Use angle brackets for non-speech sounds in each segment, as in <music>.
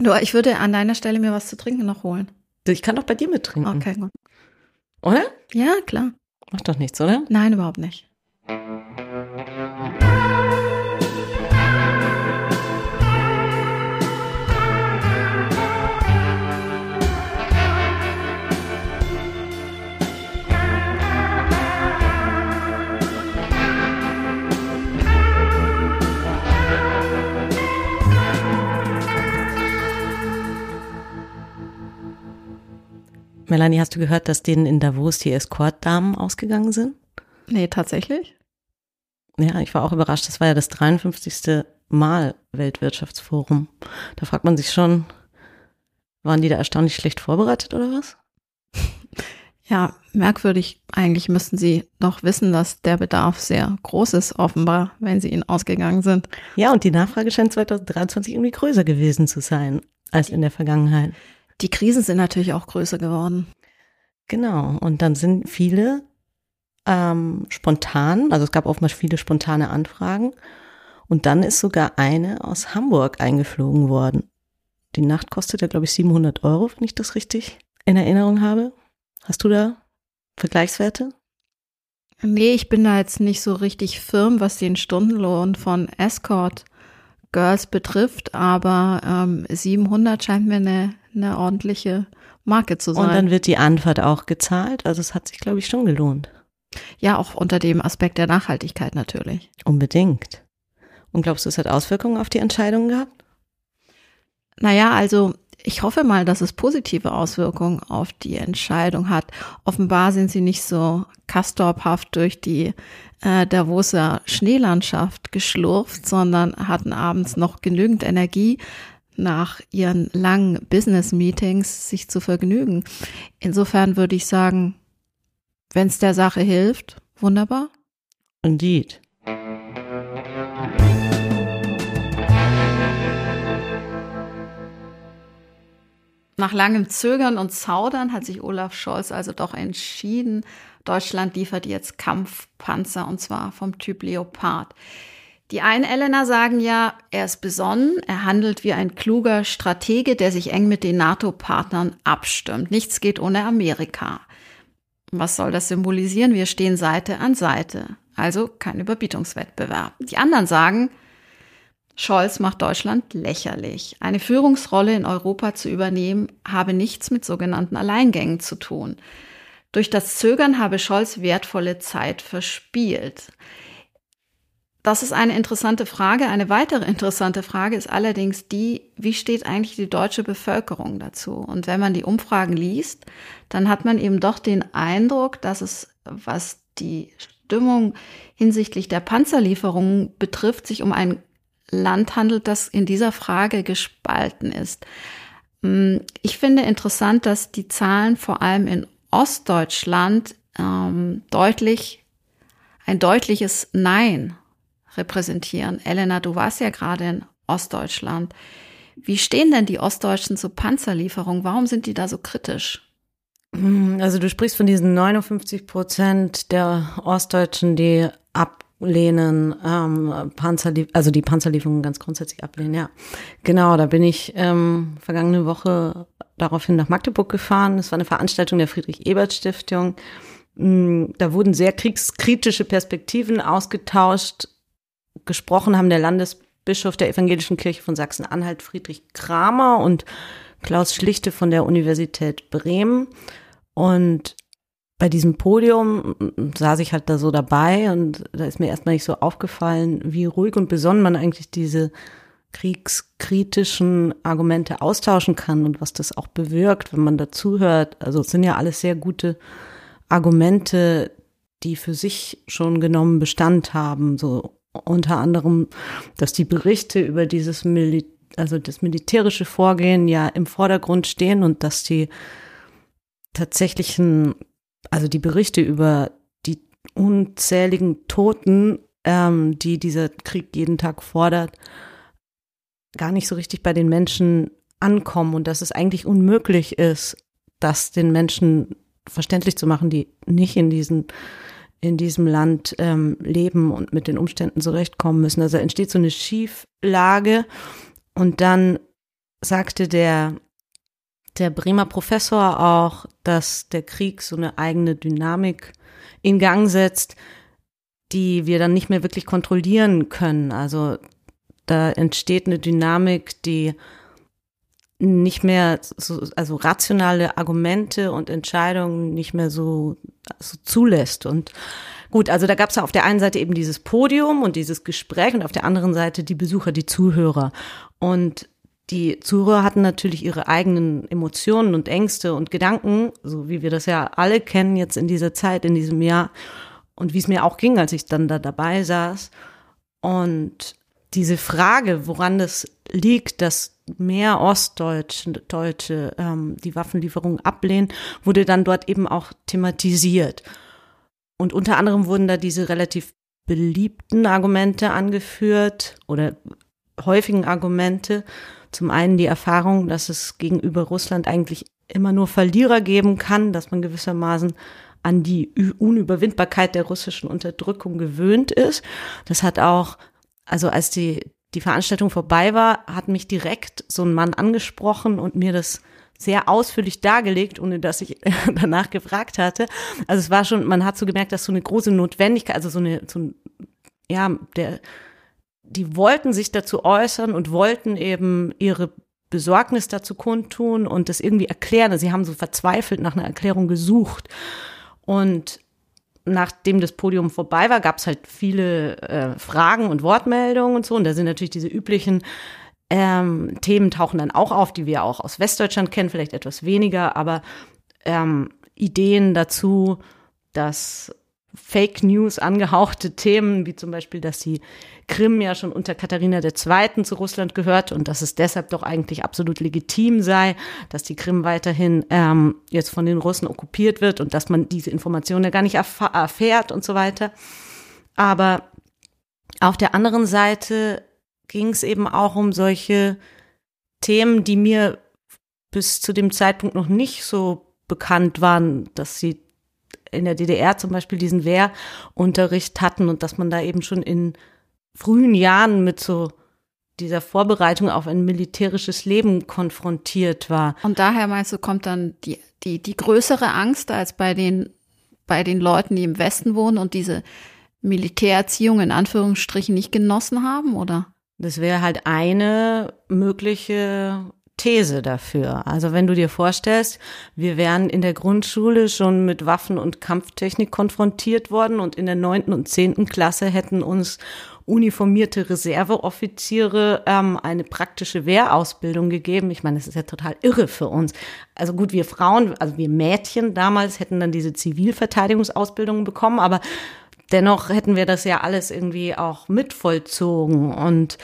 Du, ich würde an deiner Stelle mir was zu trinken noch holen. Ich kann doch bei dir mittrinken. Okay, gut. Oder? Ja, klar. Macht doch nichts, oder? Nein, überhaupt nicht. Melanie, hast du gehört, dass denen in Davos die Escort-Damen ausgegangen sind? Nee, tatsächlich. Ja, ich war auch überrascht. Das war ja das 53. Mal Weltwirtschaftsforum. Da fragt man sich schon, waren die da erstaunlich schlecht vorbereitet oder was? Ja, merkwürdig. Eigentlich müssten sie doch wissen, dass der Bedarf sehr groß ist, offenbar, wenn sie ihnen ausgegangen sind. Ja, und die Nachfrage scheint 2023 irgendwie größer gewesen zu sein als in der Vergangenheit. Die Krisen sind natürlich auch größer geworden. Genau. Und dann sind viele ähm, spontan, also es gab oftmals viele spontane Anfragen. Und dann ist sogar eine aus Hamburg eingeflogen worden. Die Nacht kostet ja, glaube ich, 700 Euro, wenn ich das richtig in Erinnerung habe. Hast du da Vergleichswerte? Nee, ich bin da jetzt nicht so richtig firm, was den Stundenlohn von Escort Girls betrifft, aber ähm, 700 scheint mir eine, eine ordentliche Marke zu sein. Und dann wird die Anfahrt auch gezahlt. Also es hat sich, glaube ich, schon gelohnt. Ja, auch unter dem Aspekt der Nachhaltigkeit natürlich. Unbedingt. Und glaubst du, es hat Auswirkungen auf die Entscheidung gehabt? Naja, also ich hoffe mal, dass es positive Auswirkungen auf die Entscheidung hat. Offenbar sind sie nicht so kastorphaft durch die äh, Davoser Schneelandschaft geschlurft, sondern hatten abends noch genügend Energie, nach ihren langen Business-Meetings sich zu vergnügen. Insofern würde ich sagen, wenn es der Sache hilft, wunderbar. Indeed. Nach langem Zögern und Zaudern hat sich Olaf Scholz also doch entschieden, Deutschland liefert jetzt Kampfpanzer und zwar vom Typ Leopard. Die einen Elena sagen ja, er ist besonnen, er handelt wie ein kluger Stratege, der sich eng mit den NATO-Partnern abstimmt. Nichts geht ohne Amerika. Was soll das symbolisieren? Wir stehen Seite an Seite. Also kein Überbietungswettbewerb. Die anderen sagen, Scholz macht Deutschland lächerlich. Eine Führungsrolle in Europa zu übernehmen, habe nichts mit sogenannten Alleingängen zu tun. Durch das Zögern habe Scholz wertvolle Zeit verspielt. Das ist eine interessante Frage. Eine weitere interessante Frage ist allerdings die, wie steht eigentlich die deutsche Bevölkerung dazu? Und wenn man die Umfragen liest, dann hat man eben doch den Eindruck, dass es, was die Stimmung hinsichtlich der Panzerlieferungen betrifft, sich um ein Land handelt, das in dieser Frage gespalten ist. Hm, ich finde interessant, dass die Zahlen vor allem in Ostdeutschland ähm, deutlich ein deutliches Nein repräsentieren. Elena, du warst ja gerade in Ostdeutschland. Wie stehen denn die Ostdeutschen zu Panzerlieferungen? Warum sind die da so kritisch? Also du sprichst von diesen 59 Prozent der Ostdeutschen, die ablehnen, ähm, Panzerlief also die Panzerlieferungen ganz grundsätzlich ablehnen, ja. Genau, da bin ich ähm, vergangene Woche daraufhin nach Magdeburg gefahren. Das war eine Veranstaltung der Friedrich-Ebert-Stiftung. Mm, da wurden sehr kriegskritische Perspektiven ausgetauscht gesprochen haben der Landesbischof der Evangelischen Kirche von Sachsen-Anhalt, Friedrich Kramer und Klaus Schlichte von der Universität Bremen. Und bei diesem Podium saß ich halt da so dabei und da ist mir erstmal nicht so aufgefallen, wie ruhig und besonnen man eigentlich diese kriegskritischen Argumente austauschen kann und was das auch bewirkt, wenn man dazuhört. Also es sind ja alles sehr gute Argumente, die für sich schon genommen Bestand haben, so unter anderem, dass die Berichte über dieses Mil also das militärische Vorgehen ja im Vordergrund stehen und dass die tatsächlichen, also die Berichte über die unzähligen Toten, ähm, die dieser Krieg jeden Tag fordert, gar nicht so richtig bei den Menschen ankommen und dass es eigentlich unmöglich ist, das den Menschen verständlich zu machen, die nicht in diesen in diesem Land ähm, leben und mit den Umständen zurechtkommen müssen. Also entsteht so eine Schieflage und dann sagte der, der Bremer Professor auch, dass der Krieg so eine eigene Dynamik in Gang setzt, die wir dann nicht mehr wirklich kontrollieren können. Also da entsteht eine Dynamik, die nicht mehr so, also rationale Argumente und Entscheidungen nicht mehr so, so zulässt. Und gut, also da gab es auf der einen Seite eben dieses Podium und dieses Gespräch und auf der anderen Seite die Besucher, die Zuhörer. Und die Zuhörer hatten natürlich ihre eigenen Emotionen und Ängste und Gedanken, so wie wir das ja alle kennen jetzt in dieser Zeit, in diesem Jahr. Und wie es mir auch ging, als ich dann da dabei saß. Und diese Frage, woran das liegt, dass mehr Ostdeutsche Deutsche, ähm, die Waffenlieferungen ablehnen, wurde dann dort eben auch thematisiert. Und unter anderem wurden da diese relativ beliebten Argumente angeführt oder häufigen Argumente. Zum einen die Erfahrung, dass es gegenüber Russland eigentlich immer nur Verlierer geben kann, dass man gewissermaßen an die Unüberwindbarkeit der russischen Unterdrückung gewöhnt ist. Das hat auch also als die, die Veranstaltung vorbei war, hat mich direkt so ein Mann angesprochen und mir das sehr ausführlich dargelegt, ohne dass ich <laughs> danach gefragt hatte. Also es war schon, man hat so gemerkt, dass so eine große Notwendigkeit, also so eine, so ein, ja, der, die wollten sich dazu äußern und wollten eben ihre Besorgnis dazu kundtun und das irgendwie erklären. Also sie haben so verzweifelt nach einer Erklärung gesucht. Und nachdem das Podium vorbei war, gab es halt viele äh, Fragen und Wortmeldungen und so. Und da sind natürlich diese üblichen ähm, Themen tauchen dann auch auf, die wir auch aus Westdeutschland kennen, vielleicht etwas weniger, aber ähm, Ideen dazu, dass Fake News angehauchte Themen, wie zum Beispiel, dass die Krim ja schon unter Katharina II. zu Russland gehört und dass es deshalb doch eigentlich absolut legitim sei, dass die Krim weiterhin ähm, jetzt von den Russen okkupiert wird und dass man diese Informationen ja gar nicht erf erfährt und so weiter. Aber auf der anderen Seite ging es eben auch um solche Themen, die mir bis zu dem Zeitpunkt noch nicht so bekannt waren, dass sie in der DDR zum Beispiel diesen Wehrunterricht hatten und dass man da eben schon in frühen Jahren mit so dieser Vorbereitung auf ein militärisches Leben konfrontiert war. Und daher meinst du, kommt dann die, die, die größere Angst als bei den, bei den Leuten, die im Westen wohnen und diese Militärerziehung in Anführungsstrichen nicht genossen haben, oder? Das wäre halt eine mögliche These dafür. Also wenn du dir vorstellst, wir wären in der Grundschule schon mit Waffen und Kampftechnik konfrontiert worden und in der neunten und zehnten Klasse hätten uns uniformierte Reserveoffiziere ähm, eine praktische Wehrausbildung gegeben. Ich meine, das ist ja total irre für uns. Also gut, wir Frauen, also wir Mädchen damals hätten dann diese Zivilverteidigungsausbildung bekommen, aber dennoch hätten wir das ja alles irgendwie auch mitvollzogen und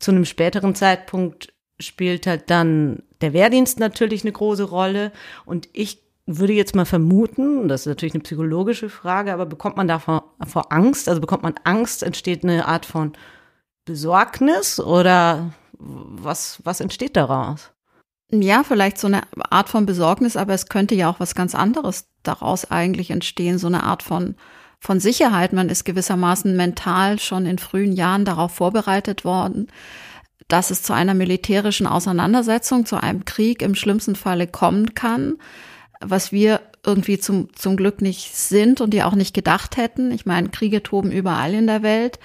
zu einem späteren Zeitpunkt spielt halt dann der Wehrdienst natürlich eine große Rolle. Und ich würde jetzt mal vermuten, das ist natürlich eine psychologische Frage, aber bekommt man davor vor Angst? Also bekommt man Angst, entsteht eine Art von Besorgnis oder was, was entsteht daraus? Ja, vielleicht so eine Art von Besorgnis, aber es könnte ja auch was ganz anderes daraus eigentlich entstehen, so eine Art von, von Sicherheit. Man ist gewissermaßen mental schon in frühen Jahren darauf vorbereitet worden, dass es zu einer militärischen Auseinandersetzung, zu einem Krieg im schlimmsten Falle kommen kann, was wir irgendwie zum, zum Glück nicht sind und die auch nicht gedacht hätten. Ich meine, Kriege toben überall in der Welt,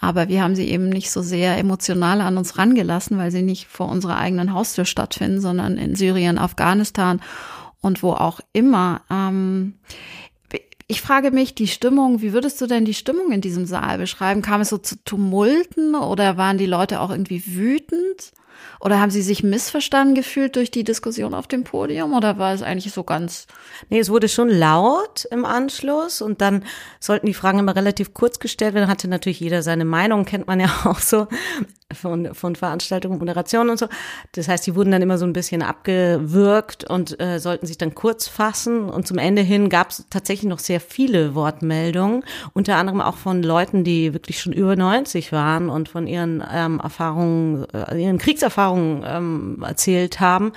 aber wir haben sie eben nicht so sehr emotional an uns rangelassen, weil sie nicht vor unserer eigenen Haustür stattfinden, sondern in Syrien, Afghanistan und wo auch immer. Ähm, ich frage mich, die Stimmung, wie würdest du denn die Stimmung in diesem Saal beschreiben? Kam es so zu Tumulten oder waren die Leute auch irgendwie wütend? Oder haben Sie sich missverstanden gefühlt durch die Diskussion auf dem Podium? Oder war es eigentlich so ganz? Nee, es wurde schon laut im Anschluss und dann sollten die Fragen immer relativ kurz gestellt werden. Hatte natürlich jeder seine Meinung, kennt man ja <laughs> auch so von, von Veranstaltungen, Moderationen und so. Das heißt, die wurden dann immer so ein bisschen abgewürgt und äh, sollten sich dann kurz fassen. Und zum Ende hin gab es tatsächlich noch sehr viele Wortmeldungen, unter anderem auch von Leuten, die wirklich schon über 90 waren und von ihren ähm, Erfahrungen, äh, ihren Kriegserfahrungen ähm, erzählt haben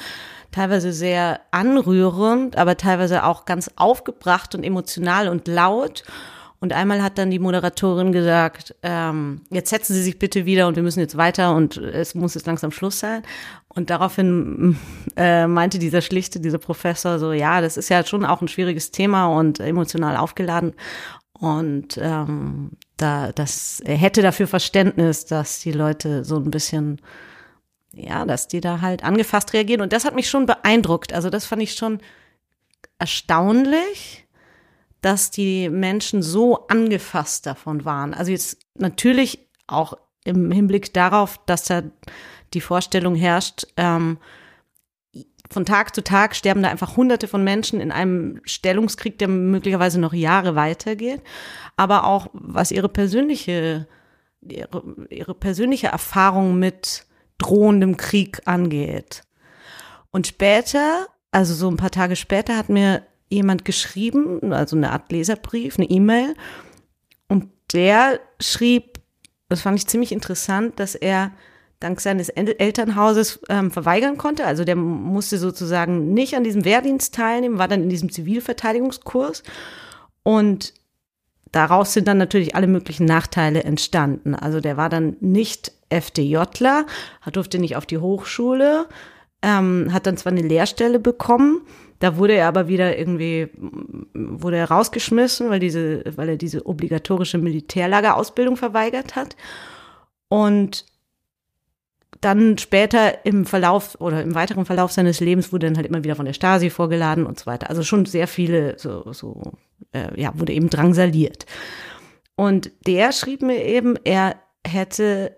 teilweise sehr anrührend, aber teilweise auch ganz aufgebracht und emotional und laut. Und einmal hat dann die Moderatorin gesagt, ähm, jetzt setzen Sie sich bitte wieder und wir müssen jetzt weiter und es muss jetzt langsam Schluss sein. Und daraufhin äh, meinte dieser schlichte, dieser Professor so, ja, das ist ja schon auch ein schwieriges Thema und emotional aufgeladen. Und ähm, da, das, er hätte dafür Verständnis, dass die Leute so ein bisschen, ja, dass die da halt angefasst reagieren. Und das hat mich schon beeindruckt. Also das fand ich schon erstaunlich dass die Menschen so angefasst davon waren. Also jetzt natürlich auch im Hinblick darauf, dass da die Vorstellung herrscht, ähm, von Tag zu Tag sterben da einfach Hunderte von Menschen in einem Stellungskrieg, der möglicherweise noch Jahre weitergeht. Aber auch was ihre persönliche, ihre, ihre persönliche Erfahrung mit drohendem Krieg angeht. Und später, also so ein paar Tage später, hat mir jemand geschrieben, also eine Art Leserbrief, eine E-Mail. Und der schrieb, das fand ich ziemlich interessant, dass er dank seines Elternhauses ähm, verweigern konnte. Also der musste sozusagen nicht an diesem Wehrdienst teilnehmen, war dann in diesem Zivilverteidigungskurs. Und daraus sind dann natürlich alle möglichen Nachteile entstanden. Also der war dann nicht FDJler, durfte nicht auf die Hochschule, ähm, hat dann zwar eine Lehrstelle bekommen, da wurde er aber wieder irgendwie, wurde er rausgeschmissen, weil diese, weil er diese obligatorische Militärlagerausbildung verweigert hat. Und dann später im Verlauf oder im weiteren Verlauf seines Lebens wurde dann halt immer wieder von der Stasi vorgeladen und so weiter. Also schon sehr viele, so, so äh, ja, wurde eben drangsaliert. Und der schrieb mir eben, er hätte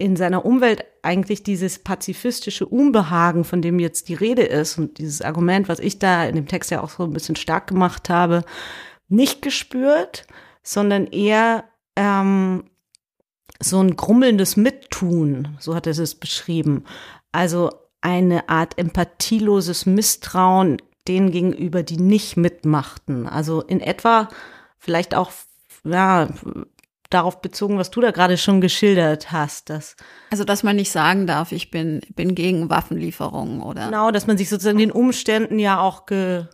in seiner Umwelt eigentlich dieses pazifistische Unbehagen, von dem jetzt die Rede ist und dieses Argument, was ich da in dem Text ja auch so ein bisschen stark gemacht habe, nicht gespürt, sondern eher ähm, so ein grummelndes Mittun, so hat er es beschrieben. Also eine Art empathieloses Misstrauen denen gegenüber, die nicht mitmachten. Also in etwa vielleicht auch ja, darauf bezogen, was du da gerade schon geschildert hast. Dass also, dass man nicht sagen darf, ich bin, bin gegen Waffenlieferungen oder. Genau, dass man sich sozusagen den Umständen ja auch ge,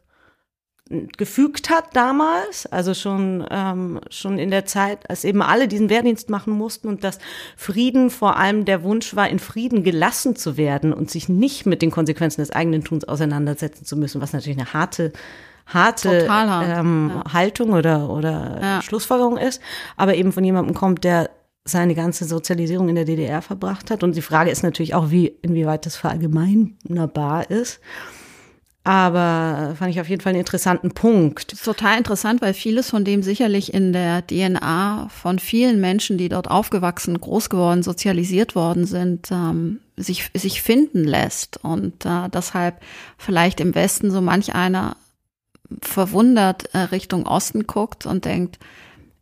gefügt hat damals, also schon, ähm, schon in der Zeit, als eben alle diesen Wehrdienst machen mussten und dass Frieden vor allem der Wunsch war, in Frieden gelassen zu werden und sich nicht mit den Konsequenzen des eigenen Tuns auseinandersetzen zu müssen, was natürlich eine harte harte ähm, ja. Haltung oder, oder ja. Schlussfolgerung ist, aber eben von jemandem kommt, der seine ganze Sozialisierung in der DDR verbracht hat. Und die Frage ist natürlich auch, wie, inwieweit das verallgemeinerbar ist. Aber fand ich auf jeden Fall einen interessanten Punkt. Total interessant, weil vieles von dem sicherlich in der DNA von vielen Menschen, die dort aufgewachsen, groß geworden, sozialisiert worden sind, ähm, sich, sich finden lässt. Und äh, deshalb vielleicht im Westen so manch einer verwundert äh, Richtung Osten guckt und denkt,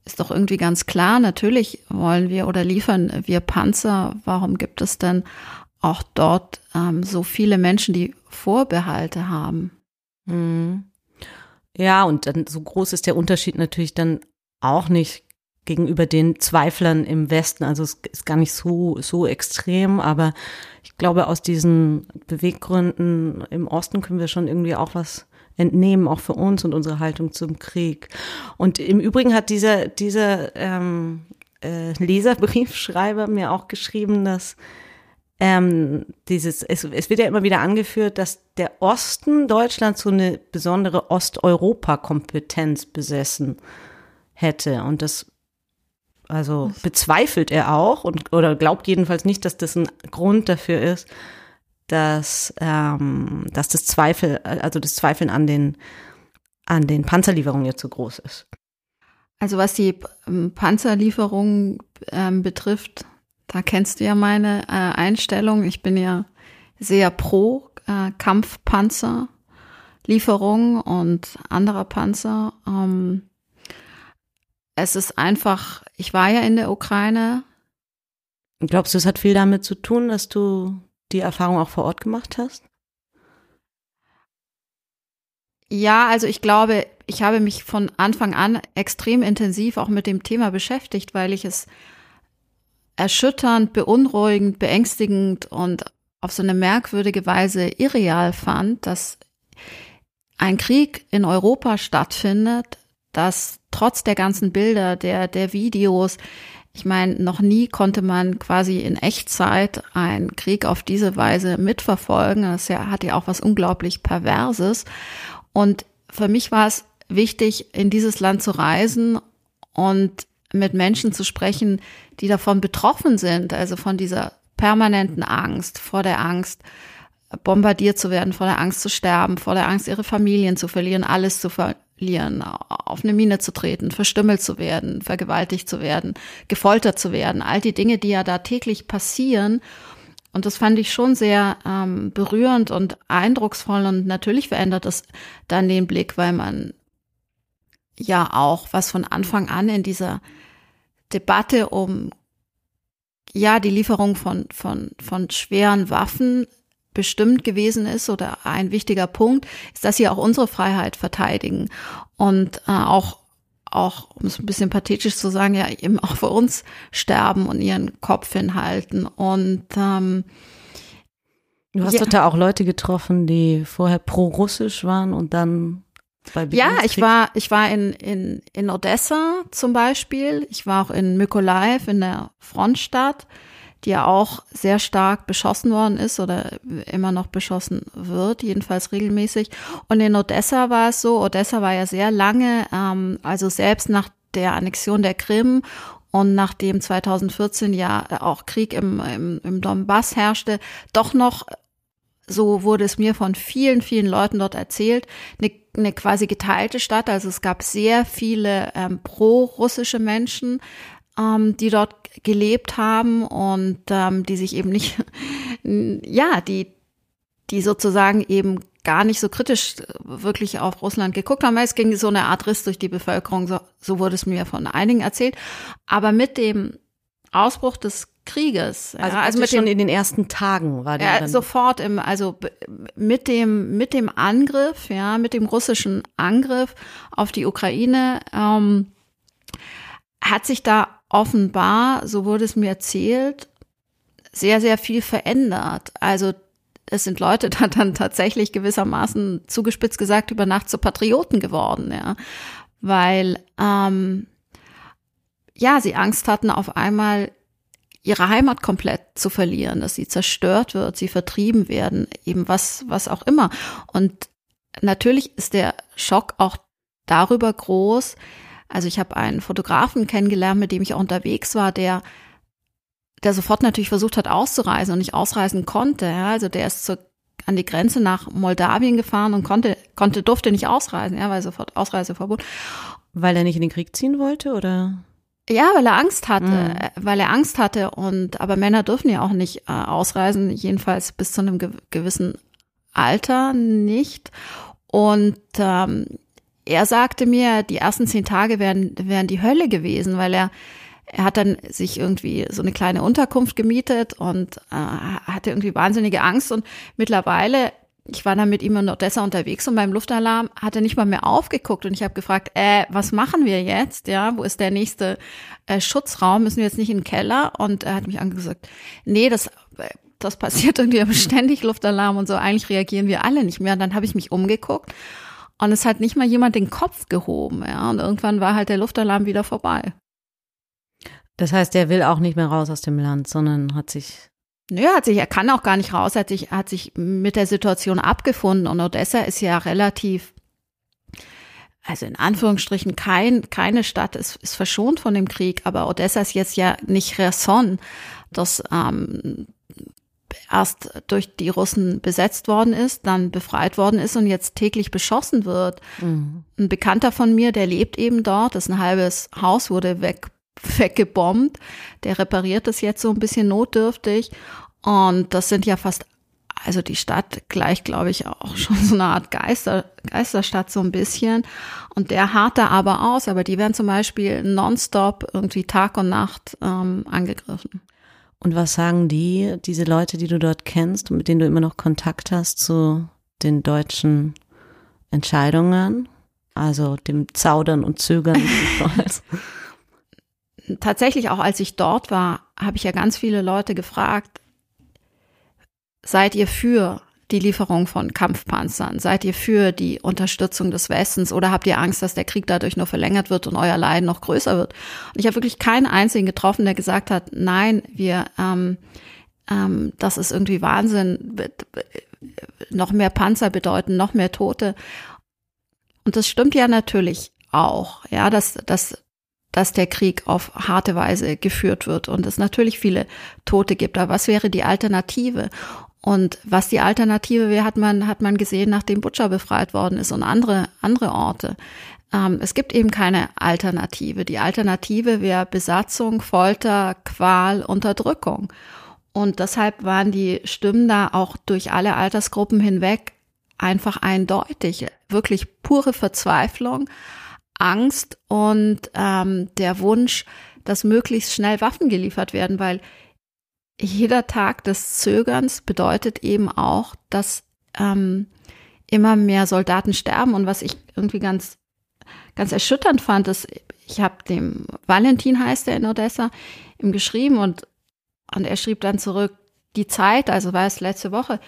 ist doch irgendwie ganz klar, natürlich wollen wir oder liefern wir Panzer. Warum gibt es denn auch dort ähm, so viele Menschen, die Vorbehalte haben? Mhm. Ja, und dann so groß ist der Unterschied natürlich dann auch nicht gegenüber den Zweiflern im Westen. Also es ist gar nicht so, so extrem, aber ich glaube, aus diesen Beweggründen im Osten können wir schon irgendwie auch was entnehmen, auch für uns und unsere Haltung zum Krieg. Und im Übrigen hat dieser, dieser ähm, äh, Leserbriefschreiber mir auch geschrieben, dass ähm, dieses, es, es wird ja immer wieder angeführt, dass der Osten Deutschlands so eine besondere Osteuropa-Kompetenz besessen hätte. Und das also bezweifelt er auch und oder glaubt jedenfalls nicht, dass das ein Grund dafür ist, dass, ähm, dass das Zweifel, also das Zweifeln an den, an den Panzerlieferungen jetzt so groß ist. Also was die ähm, Panzerlieferungen ähm, betrifft, da kennst du ja meine äh, Einstellung. Ich bin ja sehr pro äh, Kampfpanzerlieferungen und anderer Panzer. Ähm, es ist einfach, ich war ja in der Ukraine. Glaubst du, es hat viel damit zu tun, dass du die Erfahrung auch vor Ort gemacht hast? Ja, also ich glaube, ich habe mich von Anfang an extrem intensiv auch mit dem Thema beschäftigt, weil ich es erschütternd, beunruhigend, beängstigend und auf so eine merkwürdige Weise irreal fand, dass ein Krieg in Europa stattfindet, dass trotz der ganzen Bilder, der, der Videos, ich meine, noch nie konnte man quasi in Echtzeit einen Krieg auf diese Weise mitverfolgen. Das hat ja auch was unglaublich Perverses. Und für mich war es wichtig, in dieses Land zu reisen und mit Menschen zu sprechen, die davon betroffen sind, also von dieser permanenten Angst, vor der Angst, bombardiert zu werden, vor der Angst zu sterben, vor der Angst, ihre Familien zu verlieren, alles zu verlieren, auf eine Mine zu treten, verstümmelt zu werden, vergewaltigt zu werden, gefoltert zu werden, all die Dinge, die ja da täglich passieren. Und das fand ich schon sehr ähm, berührend und eindrucksvoll und natürlich verändert es dann den Blick, weil man ja auch was von Anfang an in dieser Debatte um ja die Lieferung von von von schweren Waffen bestimmt gewesen ist oder ein wichtiger Punkt ist, dass sie auch unsere Freiheit verteidigen und äh, auch auch, um es ein bisschen pathetisch zu sagen, ja eben auch für uns sterben und ihren Kopf hinhalten. Und ähm, du hast ja. da auch Leute getroffen, die vorher pro-russisch waren und dann ja, ich war, ich war in, in, in Odessa zum Beispiel. Ich war auch in Mykolaiv in der Frontstadt, die ja auch sehr stark beschossen worden ist oder immer noch beschossen wird, jedenfalls regelmäßig. Und in Odessa war es so, Odessa war ja sehr lange, ähm, also selbst nach der Annexion der Krim und nachdem 2014 ja auch Krieg im, im, im Donbass herrschte, doch noch so wurde es mir von vielen, vielen Leuten dort erzählt, eine, eine quasi geteilte Stadt. Also es gab sehr viele ähm, pro-russische Menschen, ähm, die dort gelebt haben und ähm, die sich eben nicht, <laughs> ja, die, die sozusagen eben gar nicht so kritisch wirklich auf Russland geguckt haben. Es ging so eine Art Riss durch die Bevölkerung, so, so wurde es mir von einigen erzählt. Aber mit dem Ausbruch des Krieges. Also, ja, also mit schon den, in den ersten Tagen war der ja, sofort im also mit dem mit dem Angriff, ja, mit dem russischen Angriff auf die Ukraine ähm, hat sich da offenbar, so wurde es mir erzählt, sehr sehr viel verändert. Also es sind Leute <laughs> da dann tatsächlich gewissermaßen zugespitzt gesagt über Nacht zu Patrioten geworden, ja, weil ähm, ja sie Angst hatten auf einmal ihre Heimat komplett zu verlieren, dass sie zerstört wird, sie vertrieben werden, eben was, was auch immer. Und natürlich ist der Schock auch darüber groß. Also ich habe einen Fotografen kennengelernt, mit dem ich auch unterwegs war, der der sofort natürlich versucht hat auszureisen und nicht ausreisen konnte. Ja, also der ist zur, an die Grenze nach Moldawien gefahren und konnte, konnte, durfte nicht ausreisen, ja, weil sofort Ausreiseverbot. Weil er nicht in den Krieg ziehen wollte, oder? Ja, weil er Angst hatte, mhm. weil er Angst hatte und aber Männer dürfen ja auch nicht äh, ausreisen, jedenfalls bis zu einem ge gewissen Alter nicht. Und ähm, er sagte mir, die ersten zehn Tage wären, wären die Hölle gewesen, weil er er hat dann sich irgendwie so eine kleine Unterkunft gemietet und äh, hatte irgendwie wahnsinnige Angst und mittlerweile ich war dann mit ihm in Odessa unterwegs und beim Luftalarm hat er nicht mal mehr aufgeguckt und ich habe gefragt, äh, was machen wir jetzt? Ja, wo ist der nächste äh, Schutzraum? Müssen wir jetzt nicht in den Keller? Und er hat mich angesagt, nee, das das passiert <laughs> irgendwie ständig Luftalarm und so. Eigentlich reagieren wir alle nicht mehr. Und dann habe ich mich umgeguckt und es hat nicht mal jemand den Kopf gehoben. Ja, und irgendwann war halt der Luftalarm wieder vorbei. Das heißt, er will auch nicht mehr raus aus dem Land, sondern hat sich Nö, hat sich, er kann auch gar nicht raus, hat sich, hat sich mit der Situation abgefunden und Odessa ist ja relativ, also in Anführungsstrichen kein, keine Stadt ist, ist verschont von dem Krieg, aber Odessa ist jetzt ja nicht Cherson, das ähm, erst durch die Russen besetzt worden ist, dann befreit worden ist und jetzt täglich beschossen wird. Mhm. Ein Bekannter von mir, der lebt eben dort, das ist ein halbes Haus, wurde weg <laughs> weggebombt. Der repariert das jetzt so ein bisschen notdürftig. Und das sind ja fast, also die Stadt gleich, glaube ich, auch <laughs> schon so eine Art Geister, Geisterstadt so ein bisschen. Und der hart da aber aus, aber die werden zum Beispiel nonstop irgendwie Tag und Nacht ähm, angegriffen. Und was sagen die, diese Leute, die du dort kennst und mit denen du immer noch Kontakt hast zu den deutschen Entscheidungen? Also dem Zaudern und Zögern. <laughs> tatsächlich auch als ich dort war, habe ich ja ganz viele Leute gefragt, seid ihr für die Lieferung von Kampfpanzern? Seid ihr für die Unterstützung des Westens oder habt ihr Angst, dass der Krieg dadurch nur verlängert wird und euer Leiden noch größer wird? Und ich habe wirklich keinen einzigen getroffen, der gesagt hat, nein, wir, ähm, ähm, das ist irgendwie Wahnsinn. Noch mehr Panzer bedeuten noch mehr Tote. Und das stimmt ja natürlich auch, ja, dass, dass, dass der Krieg auf harte Weise geführt wird und es natürlich viele Tote gibt. Aber was wäre die Alternative? Und was die Alternative wäre, hat man, hat man gesehen, nachdem Butcher befreit worden ist und andere, andere Orte. Ähm, es gibt eben keine Alternative. Die Alternative wäre Besatzung, Folter, Qual, Unterdrückung. Und deshalb waren die Stimmen da auch durch alle Altersgruppen hinweg einfach eindeutig. Wirklich pure Verzweiflung, Angst und ähm, der Wunsch, dass möglichst schnell Waffen geliefert werden, weil jeder Tag des Zögerns bedeutet eben auch, dass ähm, immer mehr Soldaten sterben. Und was ich irgendwie ganz, ganz erschütternd fand, ist, ich habe dem Valentin heißt er in Odessa ihm geschrieben und, und er schrieb dann zurück, die Zeit, also war es letzte Woche,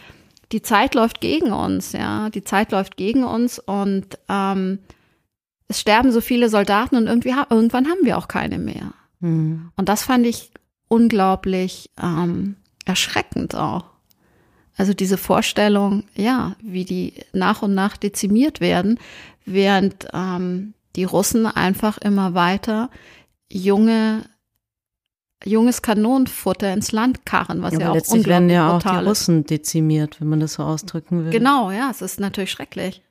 die Zeit läuft gegen uns, ja, die Zeit läuft gegen uns und ähm, es sterben so viele Soldaten und irgendwie irgendwann haben wir auch keine mehr. Mhm. Und das fand ich unglaublich ähm, erschreckend auch. Also diese Vorstellung, ja, wie die nach und nach dezimiert werden, während ähm, die Russen einfach immer weiter junge junges Kanonenfutter ins Land karren, was ja, ja auch letztlich werden ja auch die Russen dezimiert, wenn man das so ausdrücken will. Genau, ja, es ist natürlich schrecklich.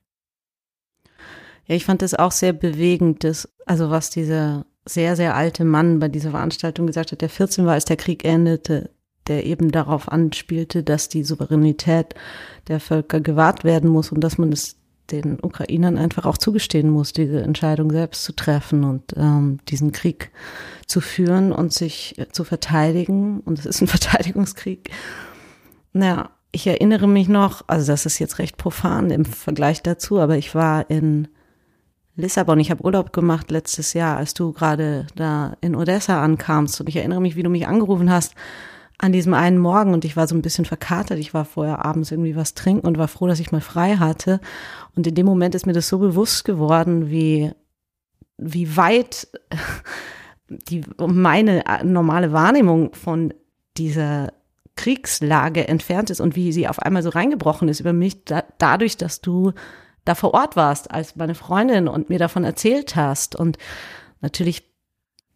Ja, ich fand es auch sehr bewegend, dass, also was dieser sehr, sehr alte Mann bei dieser Veranstaltung gesagt hat, der 14 war, als der Krieg endete, der eben darauf anspielte, dass die Souveränität der Völker gewahrt werden muss und dass man es den Ukrainern einfach auch zugestehen muss, diese Entscheidung selbst zu treffen und ähm, diesen Krieg zu führen und sich äh, zu verteidigen. Und es ist ein <laughs> Verteidigungskrieg. Naja, ich erinnere mich noch, also das ist jetzt recht profan im Vergleich dazu, aber ich war in Lissabon. Ich habe Urlaub gemacht letztes Jahr, als du gerade da in Odessa ankamst. Und ich erinnere mich, wie du mich angerufen hast an diesem einen Morgen und ich war so ein bisschen verkatert. Ich war vorher abends irgendwie was trinken und war froh, dass ich mal frei hatte. Und in dem Moment ist mir das so bewusst geworden, wie, wie weit <laughs> die, meine normale Wahrnehmung von dieser Kriegslage entfernt ist und wie sie auf einmal so reingebrochen ist über mich, da, dadurch, dass du da vor Ort warst als meine Freundin und mir davon erzählt hast. Und natürlich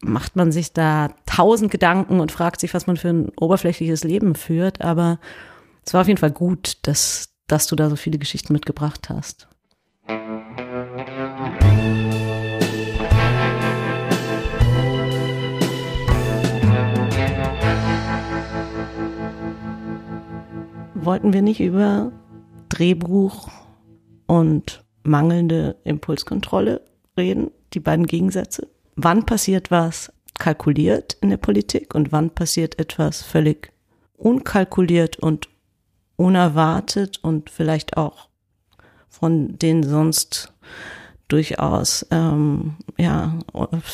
macht man sich da tausend Gedanken und fragt sich, was man für ein oberflächliches Leben führt. Aber es war auf jeden Fall gut, dass, dass du da so viele Geschichten mitgebracht hast. Wollten wir nicht über Drehbuch und mangelnde Impulskontrolle reden, die beiden Gegensätze. Wann passiert was kalkuliert in der Politik und wann passiert etwas völlig unkalkuliert und unerwartet und vielleicht auch von den sonst durchaus ähm, ja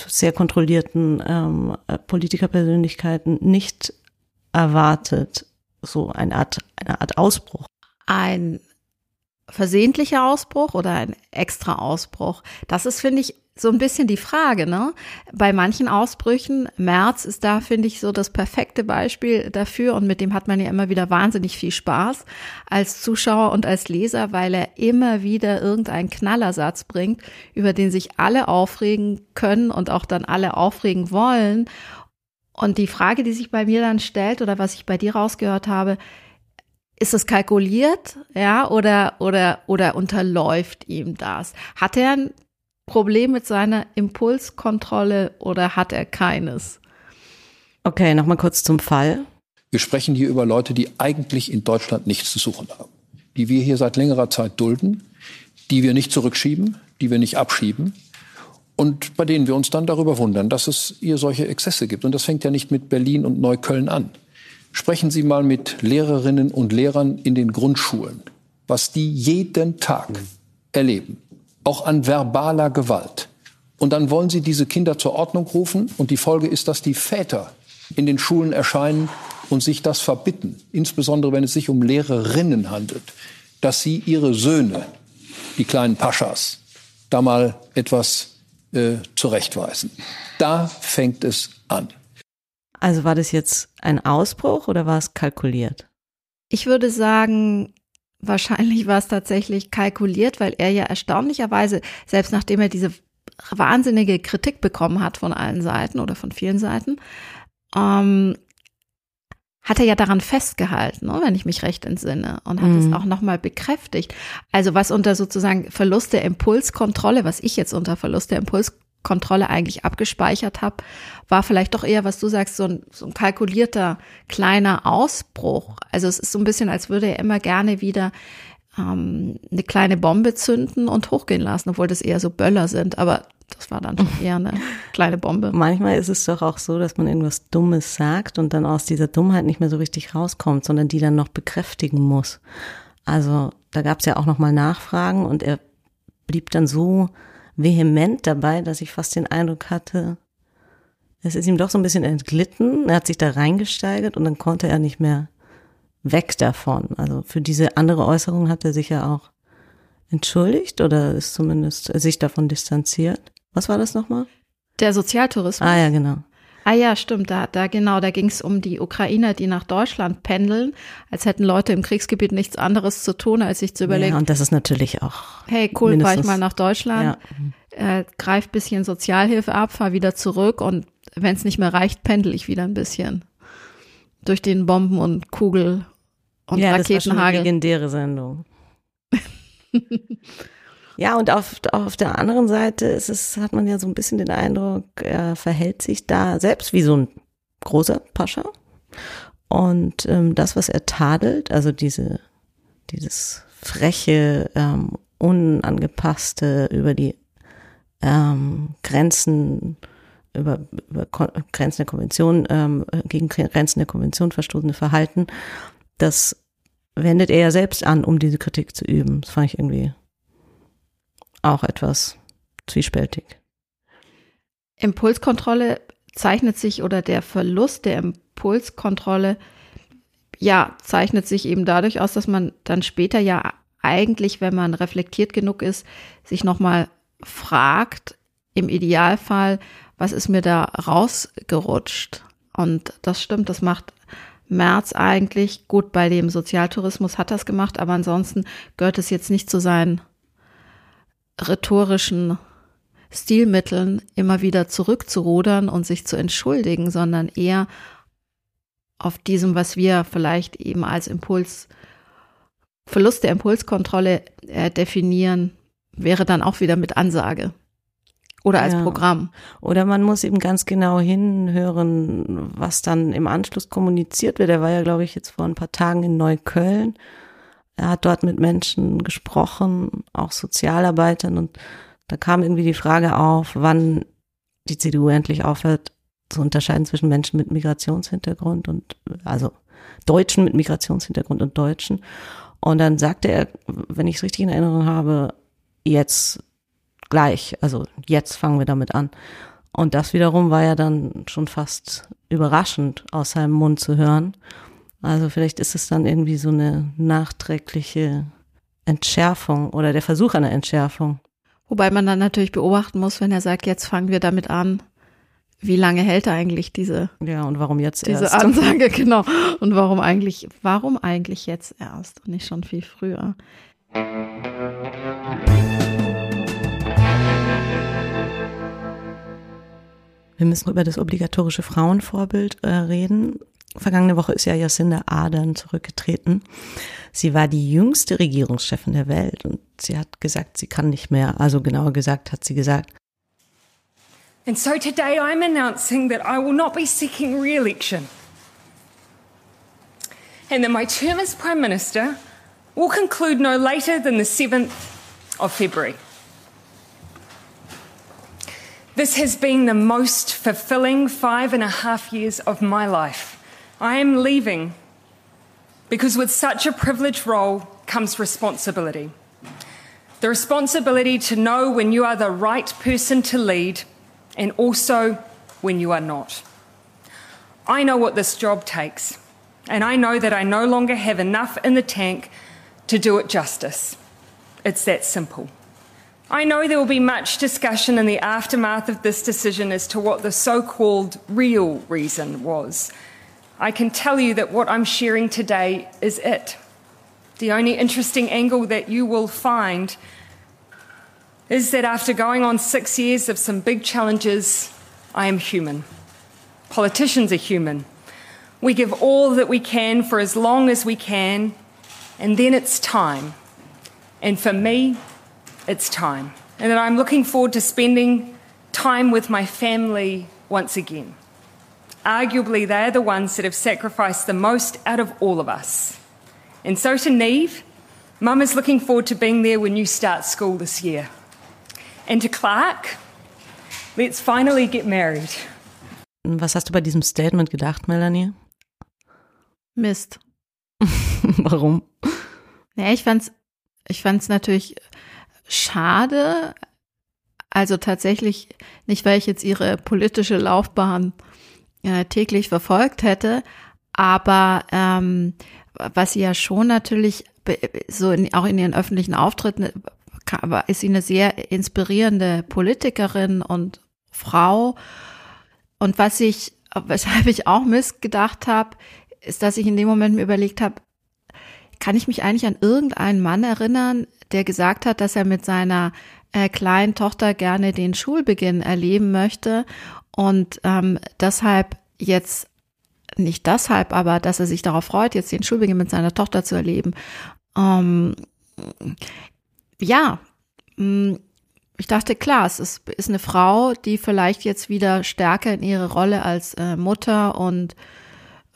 sehr kontrollierten ähm, Politikerpersönlichkeiten nicht erwartet so eine Art eine Art Ausbruch. Ein versehentlicher Ausbruch oder ein extra Ausbruch? Das ist, finde ich, so ein bisschen die Frage, ne? Bei manchen Ausbrüchen, März ist da, finde ich, so das perfekte Beispiel dafür und mit dem hat man ja immer wieder wahnsinnig viel Spaß als Zuschauer und als Leser, weil er immer wieder irgendeinen Knallersatz bringt, über den sich alle aufregen können und auch dann alle aufregen wollen. Und die Frage, die sich bei mir dann stellt oder was ich bei dir rausgehört habe, ist es kalkuliert, ja, oder, oder, oder unterläuft ihm das? Hat er ein Problem mit seiner Impulskontrolle oder hat er keines? Okay, nochmal kurz zum Fall. Wir sprechen hier über Leute, die eigentlich in Deutschland nichts zu suchen haben, die wir hier seit längerer Zeit dulden, die wir nicht zurückschieben, die wir nicht abschieben und bei denen wir uns dann darüber wundern, dass es hier solche Exzesse gibt. Und das fängt ja nicht mit Berlin und Neukölln an. Sprechen Sie mal mit Lehrerinnen und Lehrern in den Grundschulen, was die jeden Tag erleben, auch an verbaler Gewalt. Und dann wollen Sie diese Kinder zur Ordnung rufen und die Folge ist, dass die Väter in den Schulen erscheinen und sich das verbitten, insbesondere wenn es sich um Lehrerinnen handelt, dass sie ihre Söhne, die kleinen Paschas, da mal etwas äh, zurechtweisen. Da fängt es an. Also war das jetzt ein Ausbruch oder war es kalkuliert? Ich würde sagen, wahrscheinlich war es tatsächlich kalkuliert, weil er ja erstaunlicherweise, selbst nachdem er diese wahnsinnige Kritik bekommen hat von allen Seiten oder von vielen Seiten, ähm, hat er ja daran festgehalten, ne, wenn ich mich recht entsinne, und hat mhm. es auch nochmal bekräftigt. Also was unter sozusagen Verlust der Impulskontrolle, was ich jetzt unter Verlust der Impulskontrolle eigentlich abgespeichert habe, war vielleicht doch eher, was du sagst, so ein, so ein kalkulierter kleiner Ausbruch. Also es ist so ein bisschen, als würde er immer gerne wieder ähm, eine kleine Bombe zünden und hochgehen lassen, obwohl das eher so Böller sind. Aber das war dann schon <laughs> eher eine kleine Bombe. Manchmal ist es doch auch so, dass man irgendwas Dummes sagt und dann aus dieser Dummheit nicht mehr so richtig rauskommt, sondern die dann noch bekräftigen muss. Also da gab es ja auch nochmal Nachfragen und er blieb dann so vehement dabei, dass ich fast den Eindruck hatte, es ist ihm doch so ein bisschen entglitten. Er hat sich da reingesteigert und dann konnte er nicht mehr weg davon. Also für diese andere Äußerung hat er sich ja auch entschuldigt oder ist zumindest sich davon distanziert. Was war das nochmal? Der Sozialtourismus. Ah ja, genau. Ah ja, stimmt, da, da genau, da ging es um die Ukrainer, die nach Deutschland pendeln, als hätten Leute im Kriegsgebiet nichts anderes zu tun, als sich zu überlegen. Ja, und das ist natürlich auch. Hey, cool, fahr ich mal nach Deutschland, ja. äh, greif bisschen Sozialhilfe ab, fahr wieder zurück und wenn es nicht mehr reicht, pendel ich wieder ein bisschen. Durch den Bomben- und Kugel- und ja, Raketenhagel. Das war schon eine legendäre Sendung. <laughs> Ja, und auf, auf der anderen Seite ist es, hat man ja so ein bisschen den Eindruck, er verhält sich da selbst wie so ein großer Pascha. Und ähm, das, was er tadelt, also diese, dieses freche, ähm, unangepasste über die ähm, Grenzen, über, über Grenzen der Konvention, ähm, gegen Grenzen der Konvention verstoßene Verhalten, das wendet er ja selbst an, um diese Kritik zu üben. Das fand ich irgendwie auch etwas zwiespältig. Impulskontrolle zeichnet sich oder der Verlust der Impulskontrolle ja zeichnet sich eben dadurch aus, dass man dann später ja eigentlich, wenn man reflektiert genug ist, sich nochmal fragt, im Idealfall, was ist mir da rausgerutscht? Und das stimmt, das macht Merz eigentlich gut bei dem Sozialtourismus hat das gemacht, aber ansonsten gehört es jetzt nicht zu seinen rhetorischen Stilmitteln immer wieder zurückzurudern und sich zu entschuldigen, sondern eher auf diesem, was wir vielleicht eben als Impuls, Verlust der Impulskontrolle äh, definieren, wäre dann auch wieder mit Ansage oder als ja. Programm. Oder man muss eben ganz genau hinhören, was dann im Anschluss kommuniziert wird. Er war ja, glaube ich, jetzt vor ein paar Tagen in Neukölln er hat dort mit Menschen gesprochen, auch Sozialarbeitern und da kam irgendwie die Frage auf, wann die CDU endlich aufhört zu unterscheiden zwischen Menschen mit Migrationshintergrund und also Deutschen mit Migrationshintergrund und Deutschen. Und dann sagte er, wenn ich es richtig in Erinnerung habe, jetzt gleich, also jetzt fangen wir damit an. Und das wiederum war ja dann schon fast überraschend aus seinem Mund zu hören. Also vielleicht ist es dann irgendwie so eine nachträgliche Entschärfung oder der Versuch einer Entschärfung. Wobei man dann natürlich beobachten muss, wenn er sagt, jetzt fangen wir damit an, wie lange hält er eigentlich diese ja und warum jetzt diese erst? Ansage <laughs> genau und warum eigentlich warum eigentlich jetzt erst und nicht schon viel früher wir müssen über das obligatorische Frauenvorbild äh, reden Vergangene Woche ist ja Jacinda Ardern zurückgetreten. Sie war die jüngste Regierungschefin der Welt und sie hat gesagt, sie kann nicht mehr. Also genauer gesagt hat sie gesagt. And so today I'm announcing that I will not be seeking re-election. And that my term as Prime Minister will conclude no later than the 7th of February. This has been the most fulfilling five and a half years of my life. I am leaving because with such a privileged role comes responsibility. The responsibility to know when you are the right person to lead and also when you are not. I know what this job takes, And I know that I no longer have enough in the tank to do it justice. It's that simple. I know there will be much discussion in the aftermath of this decision as to what the so called real reason was. I can tell you that what I'm sharing today is it. The only interesting angle that you will find is that after going on six years of some big challenges, I am human. Politicians are human. We give all that we can for as long as we can, and then it's time. And for me, it's time. And that I'm looking forward to spending time with my family once again. Arguably, they're the ones that have sacrificed the most out of all of us. And so to Neve, Mum is looking forward to being there when you start school this year. And to Clark, let's finally get married. Was hast du bei diesem Statement gedacht, Melanie? Mist. <laughs> Warum? Ja, ich fand's, ich fand's natürlich schade. Also tatsächlich nicht, weil ich jetzt ihre politische Laufbahn äh, täglich verfolgt hätte, aber ähm, was sie ja schon natürlich so in, auch in ihren öffentlichen Auftritten ist sie eine sehr inspirierende Politikerin und Frau. Und was ich, weshalb ich auch missgedacht habe, ist, dass ich in dem Moment mir überlegt habe, kann ich mich eigentlich an irgendeinen Mann erinnern, der gesagt hat, dass er mit seiner äh, kleinen Tochter gerne den Schulbeginn erleben möchte und ähm, deshalb jetzt nicht deshalb, aber dass er sich darauf freut, jetzt den Schulbeginn mit seiner Tochter zu erleben. Ähm, ja, mm, ich dachte, klar, es ist, ist eine Frau, die vielleicht jetzt wieder stärker in ihre Rolle als äh, Mutter und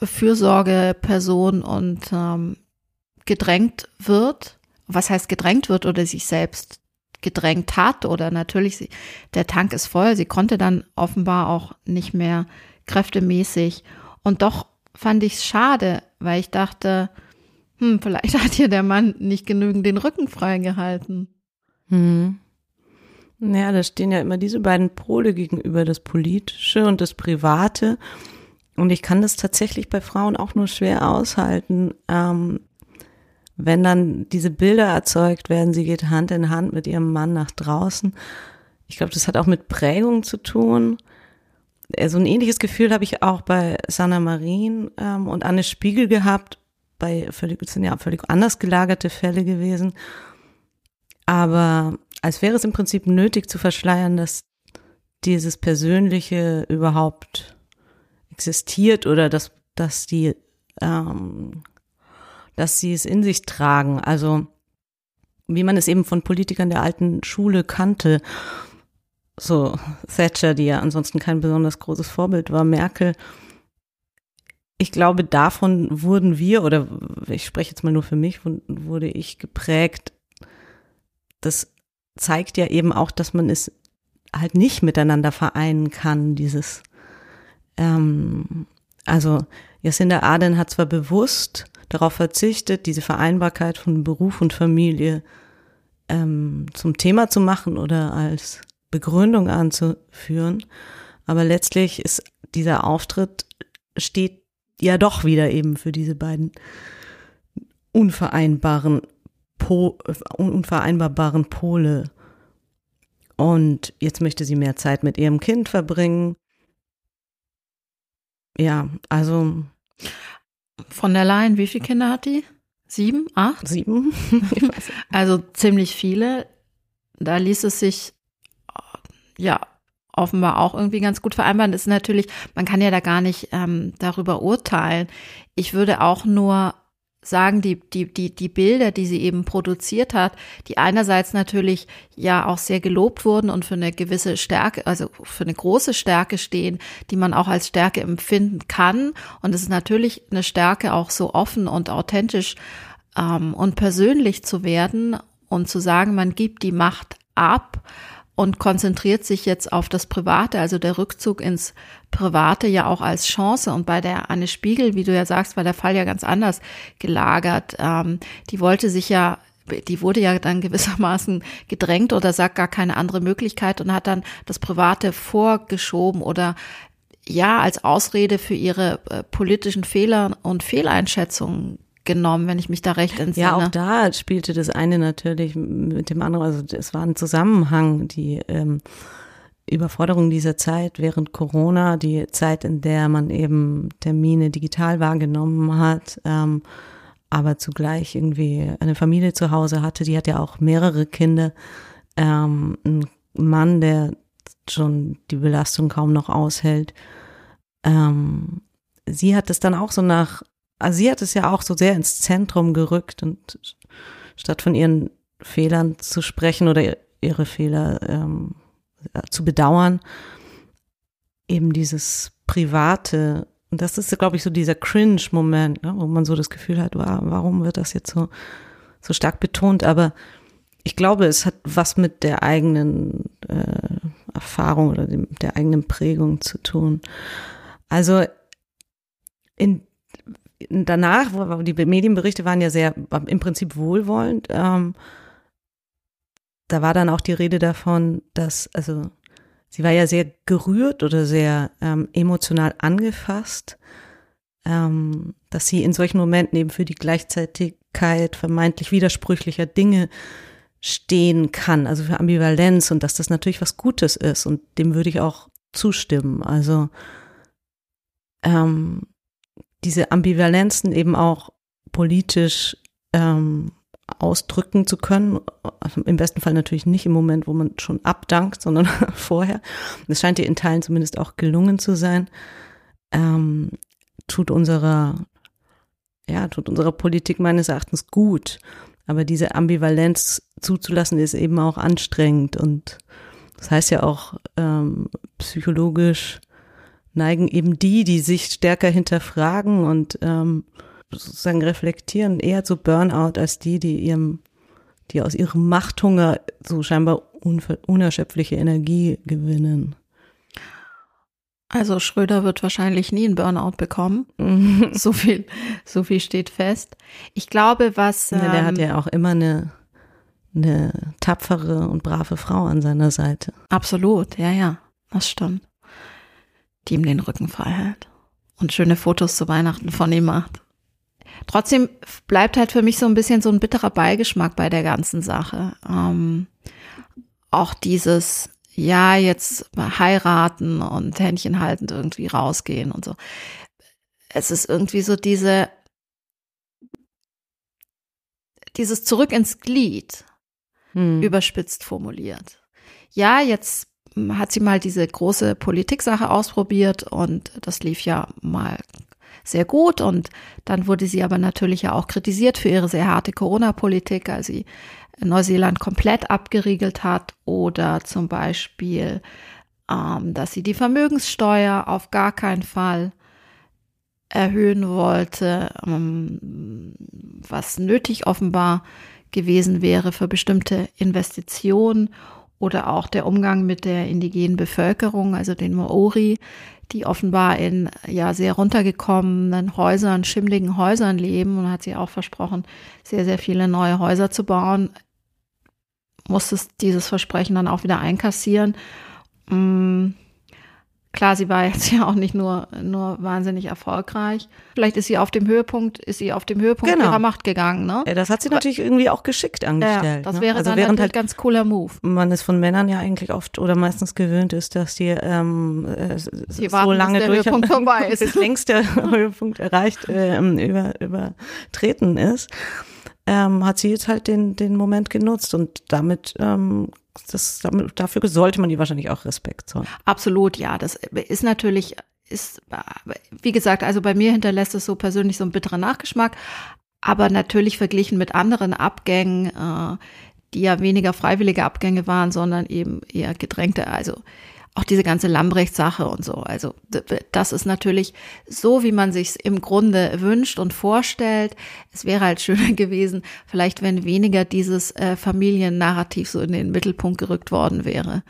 Fürsorgeperson und ähm, gedrängt wird. Was heißt gedrängt wird oder sich selbst gedrängt hat oder natürlich, sie, der Tank ist voll. Sie konnte dann offenbar auch nicht mehr kräftemäßig. Und doch fand ich es schade, weil ich dachte, hm, vielleicht <laughs> hat hier der Mann nicht genügend den Rücken freigehalten. Hm. Naja, da stehen ja immer diese beiden Pole gegenüber, das Politische und das Private. Und ich kann das tatsächlich bei Frauen auch nur schwer aushalten, ähm, wenn dann diese Bilder erzeugt werden, sie geht Hand in Hand mit ihrem Mann nach draußen. Ich glaube, das hat auch mit Prägung zu tun. Äh, so ein ähnliches Gefühl habe ich auch bei Sanna Marin ähm, und Anne Spiegel gehabt. Bei völlig, sind ja völlig anders gelagerte Fälle gewesen. Aber als wäre es im Prinzip nötig zu verschleiern, dass dieses Persönliche überhaupt existiert oder dass, dass die, ähm, dass sie es in sich tragen. Also, wie man es eben von Politikern der alten Schule kannte so Thatcher, die ja ansonsten kein besonders großes Vorbild war, Merkel. Ich glaube, davon wurden wir, oder ich spreche jetzt mal nur für mich, wurde ich geprägt. Das zeigt ja eben auch, dass man es halt nicht miteinander vereinen kann, dieses, ähm, also Jacinda Ardern hat zwar bewusst darauf verzichtet, diese Vereinbarkeit von Beruf und Familie ähm, zum Thema zu machen oder als Begründung anzuführen. Aber letztlich ist dieser Auftritt steht ja doch wieder eben für diese beiden unvereinbaren po, unvereinbaren Pole. Und jetzt möchte sie mehr Zeit mit ihrem Kind verbringen. Ja, also. Von der Leyen, wie viele Kinder hat die? Sieben? Acht? Sieben? <laughs> also ziemlich viele. Da ließ es sich ja offenbar auch irgendwie ganz gut vereinbaren. Das ist natürlich, man kann ja da gar nicht ähm, darüber urteilen. Ich würde auch nur sagen, die, die, die, die Bilder, die sie eben produziert hat, die einerseits natürlich ja auch sehr gelobt wurden und für eine gewisse Stärke, also für eine große Stärke stehen, die man auch als Stärke empfinden kann. Und es ist natürlich eine Stärke, auch so offen und authentisch ähm, und persönlich zu werden und zu sagen, man gibt die Macht ab und konzentriert sich jetzt auf das Private, also der Rückzug ins Private ja auch als Chance. Und bei der Anne Spiegel, wie du ja sagst, war der Fall ja ganz anders gelagert. Ähm, die wollte sich ja die wurde ja dann gewissermaßen gedrängt oder sagt gar keine andere Möglichkeit und hat dann das Private vorgeschoben oder ja als Ausrede für ihre äh, politischen Fehler und Fehleinschätzungen genommen, wenn ich mich da recht entsinne. Ja, auch da spielte das eine natürlich mit dem anderen, also es war ein Zusammenhang, die ähm, Überforderung dieser Zeit während Corona, die Zeit, in der man eben Termine digital wahrgenommen hat, ähm, aber zugleich irgendwie eine Familie zu Hause hatte, die hat ja auch mehrere Kinder, ähm, ein Mann, der schon die Belastung kaum noch aushält. Ähm, sie hat es dann auch so nach also sie hat es ja auch so sehr ins Zentrum gerückt und statt von ihren Fehlern zu sprechen oder ihre Fehler ähm, zu bedauern, eben dieses private, und das ist, glaube ich, so dieser Cringe-Moment, ne, wo man so das Gefühl hat, warum wird das jetzt so, so stark betont? Aber ich glaube, es hat was mit der eigenen äh, Erfahrung oder dem, der eigenen Prägung zu tun. Also in danach, die Medienberichte waren ja sehr im Prinzip wohlwollend. Ähm, da war dann auch die Rede davon, dass, also sie war ja sehr gerührt oder sehr ähm, emotional angefasst, ähm, dass sie in solchen Momenten eben für die Gleichzeitigkeit vermeintlich widersprüchlicher Dinge stehen kann, also für Ambivalenz und dass das natürlich was Gutes ist und dem würde ich auch zustimmen. Also ähm, diese Ambivalenzen eben auch politisch ähm, ausdrücken zu können. Im besten Fall natürlich nicht im Moment, wo man schon abdankt, sondern <laughs> vorher. Es scheint ihr in Teilen zumindest auch gelungen zu sein. Ähm, tut unserer, ja, tut unserer Politik meines Erachtens gut. Aber diese Ambivalenz zuzulassen ist eben auch anstrengend und das heißt ja auch ähm, psychologisch neigen eben die, die sich stärker hinterfragen und ähm, sozusagen reflektieren, eher zu Burnout als die, die ihrem, die aus ihrem Machthunger so scheinbar unerschöpfliche Energie gewinnen. Also Schröder wird wahrscheinlich nie einen Burnout bekommen. <laughs> so viel, so viel steht fest. Ich glaube, was. Ja, der ähm, hat ja auch immer eine, eine tapfere und brave Frau an seiner Seite. Absolut, ja, ja, das stimmt die ihm den Rücken frei hält und schöne Fotos zu Weihnachten von ihm macht. Trotzdem bleibt halt für mich so ein bisschen so ein bitterer Beigeschmack bei der ganzen Sache. Ähm, auch dieses, ja, jetzt heiraten und Händchen haltend irgendwie rausgehen und so. Es ist irgendwie so diese, dieses Zurück ins Glied, hm. überspitzt formuliert. Ja, jetzt hat sie mal diese große Politiksache ausprobiert und das lief ja mal sehr gut und dann wurde sie aber natürlich ja auch kritisiert für ihre sehr harte Corona-Politik, als sie Neuseeland komplett abgeriegelt hat oder zum Beispiel, ähm, dass sie die Vermögenssteuer auf gar keinen Fall erhöhen wollte, ähm, was nötig offenbar gewesen wäre für bestimmte Investitionen oder auch der Umgang mit der indigenen Bevölkerung, also den Maori, die offenbar in ja sehr runtergekommenen Häusern, schimmligen Häusern leben und hat sie auch versprochen, sehr, sehr viele neue Häuser zu bauen, musste dieses Versprechen dann auch wieder einkassieren. Mm, Klar, sie war jetzt <laughs> ja auch nicht nur, nur wahnsinnig erfolgreich. Vielleicht ist sie auf dem Höhepunkt, ist sie auf dem Höhepunkt genau. ihrer Macht gegangen, ne? Ja, das hat sie natürlich irgendwie auch geschickt angestellt. Ja, das ne? wäre ne? also dann während halt ganz cooler Move. Man ist von Männern ja eigentlich oft oder meistens gewöhnt ist, dass die, ähm, die warten, so lange durch <laughs> bis längst der <laughs> Höhepunkt erreicht, ähm, über, übertreten ist. Ähm, hat sie jetzt halt den, den Moment genutzt und damit ähm, das, dafür sollte man ihr wahrscheinlich auch Respekt zollen. Absolut, ja. Das ist natürlich, ist, wie gesagt, also bei mir hinterlässt es so persönlich so einen bitteren Nachgeschmack. Aber natürlich verglichen mit anderen Abgängen, äh, die ja weniger freiwillige Abgänge waren, sondern eben eher gedrängte, also auch diese ganze Lambrecht-Sache und so. Also das ist natürlich so, wie man sich im Grunde wünscht und vorstellt. Es wäre halt schöner <laughs> gewesen, vielleicht wenn weniger dieses äh, Familiennarrativ so in den Mittelpunkt gerückt worden wäre.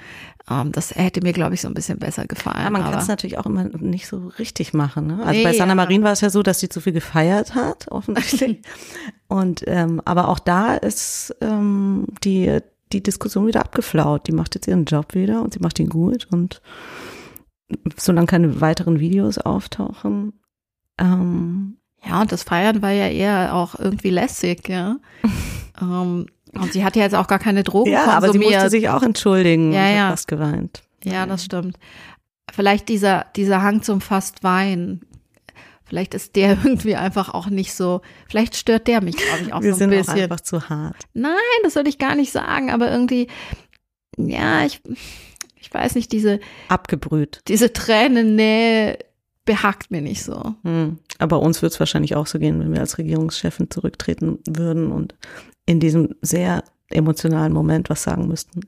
Ähm, das hätte mir, glaube ich, so ein bisschen besser gefallen. Ja, man kann es natürlich auch immer nicht so richtig machen. Ne? Also nee, bei Sanna Marin war es ja so, dass sie zu viel gefeiert hat, offensichtlich. <laughs> und ähm, aber auch da ist ähm, die die Diskussion wieder abgeflaut. Die macht jetzt ihren Job wieder und sie macht ihn gut und solange keine weiteren Videos auftauchen. Ähm, ja, und das Feiern war ja eher auch irgendwie lässig, ja. <laughs> ähm, und sie hat ja jetzt auch gar keine Drogen ja, konsumiert. aber sie musste sich auch entschuldigen Ja, und ja. hat fast geweint. Ja, das stimmt. Vielleicht dieser, dieser Hang zum fast Wein. Vielleicht ist der <laughs> irgendwie einfach auch nicht so, vielleicht stört der mich, glaube ich, auch Wir so ein sind auch bisschen. einfach zu hart. Nein, das würde ich gar nicht sagen, aber irgendwie, ja, ich, ich weiß nicht, diese, Abgebrüht. diese Tränennähe behagt mir nicht so. Hm. Aber uns wird es wahrscheinlich auch so gehen, wenn wir als Regierungschefin zurücktreten würden und in diesem sehr emotionalen Moment was sagen müssten.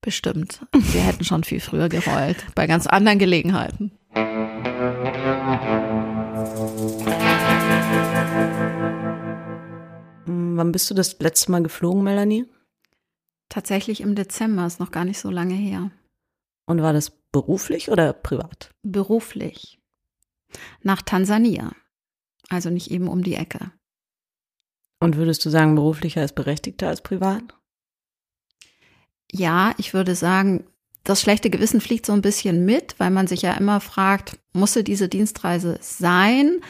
Bestimmt. Wir hätten schon viel früher geheult, bei ganz anderen Gelegenheiten. Wann bist du das letzte Mal geflogen, Melanie? Tatsächlich im Dezember, ist noch gar nicht so lange her. Und war das beruflich oder privat? Beruflich. Nach Tansania. Also nicht eben um die Ecke. Und würdest du sagen, beruflicher ist berechtigter als privat? Ja, ich würde sagen, das schlechte Gewissen fliegt so ein bisschen mit, weil man sich ja immer fragt, musste diese Dienstreise sein?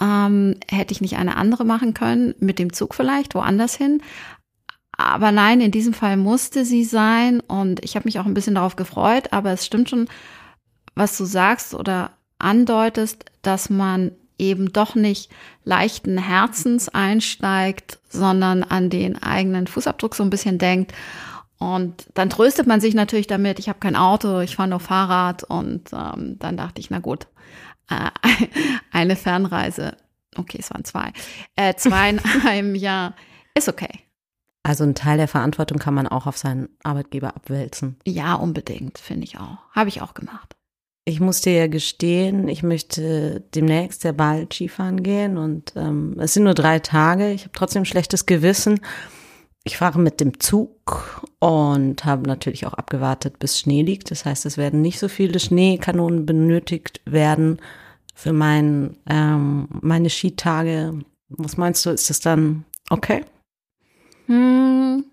Ähm, hätte ich nicht eine andere machen können, mit dem Zug vielleicht, woanders hin? Aber nein, in diesem Fall musste sie sein und ich habe mich auch ein bisschen darauf gefreut, aber es stimmt schon, was du sagst oder andeutest, dass man eben doch nicht leichten Herzens einsteigt, sondern an den eigenen Fußabdruck so ein bisschen denkt. Und dann tröstet man sich natürlich damit, ich habe kein Auto, ich fahre nur Fahrrad und ähm, dann dachte ich, na gut, äh, <laughs> eine Fernreise, okay, es waren zwei, äh, zwei in einem <laughs> Jahr, ist okay. Also ein Teil der Verantwortung kann man auch auf seinen Arbeitgeber abwälzen. Ja, unbedingt, finde ich auch. Habe ich auch gemacht. Ich muss dir ja gestehen, ich möchte demnächst sehr bald Skifahren gehen und ähm, es sind nur drei Tage. Ich habe trotzdem schlechtes Gewissen. Ich fahre mit dem Zug und habe natürlich auch abgewartet, bis Schnee liegt. Das heißt, es werden nicht so viele Schneekanonen benötigt werden für mein, ähm, meine Skitage. Was meinst du, ist das dann okay? Hm.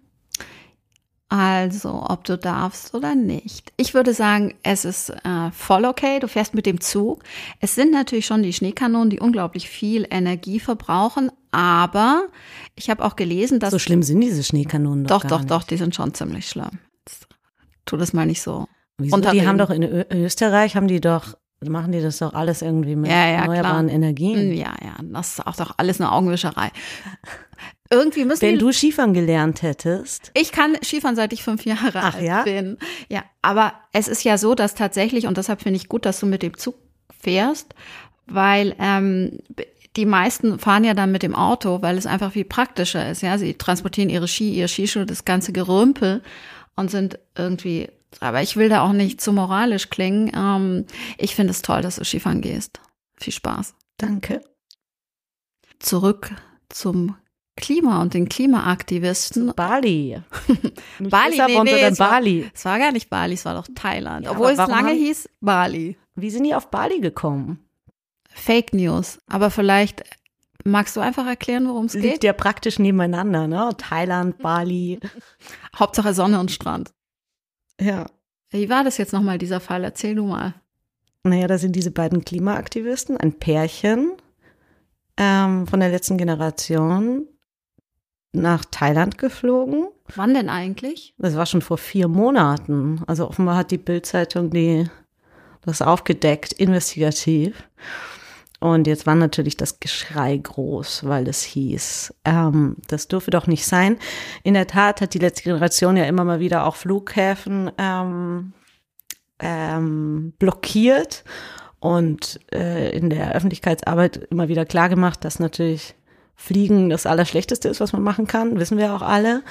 Also, ob du darfst oder nicht. Ich würde sagen, es ist äh, voll okay. Du fährst mit dem Zug. Es sind natürlich schon die Schneekanonen, die unglaublich viel Energie verbrauchen. Aber ich habe auch gelesen, dass So schlimm sind diese Schneekanonen doch doch, doch, nicht. doch, die sind schon ziemlich schlimm. Jetzt tu das mal nicht so. Wieso? unterreden. Die haben doch in Ö Österreich, haben die doch, machen die das doch alles irgendwie mit Ja, ja, erneuerbaren klar. Energien. Ja, ja, das ist auch doch alles eine Augenwischerei. Irgendwie müssen Wenn du Skifahren gelernt hättest, Ich kann Skifahren, seit ich fünf Jahre Ach alt ja? bin. Ja, aber es ist ja so, dass tatsächlich, und deshalb finde ich gut, dass du mit dem Zug fährst, weil ähm, die meisten fahren ja dann mit dem Auto, weil es einfach viel praktischer ist. Ja, sie transportieren ihre Ski, ihr Skischuh, das ganze Gerümpel und sind irgendwie. Aber ich will da auch nicht zu moralisch klingen. Ähm, ich finde es toll, dass du Skifahren gehst. Viel Spaß. danke. Zurück zum Klima und den Klimaaktivisten. Bali. <laughs> Bali, Lissabon, nee, nee, sondern es war- Bali. Es war gar nicht Bali, es war doch Thailand. Ja, Obwohl es lange haben- hieß Bali. Wie sind die auf Bali gekommen? Fake News. Aber vielleicht magst du einfach erklären, worum es Liegt geht? ja praktisch nebeneinander, ne? Thailand, Bali. <laughs> Hauptsache Sonne und Strand. Ja. Wie war das jetzt nochmal, dieser Fall? Erzähl du mal. Naja, da sind diese beiden Klimaaktivisten, ein Pärchen ähm, von der letzten Generation, nach Thailand geflogen. Wann denn eigentlich? Das war schon vor vier Monaten. Also offenbar hat die Bildzeitung die das aufgedeckt, investigativ. Und jetzt war natürlich das Geschrei groß, weil es hieß, ähm, das dürfe doch nicht sein. In der Tat hat die letzte Generation ja immer mal wieder auch Flughäfen ähm, ähm, blockiert und äh, in der Öffentlichkeitsarbeit immer wieder klargemacht, dass natürlich Fliegen das Allerschlechteste ist, was man machen kann, wissen wir auch alle.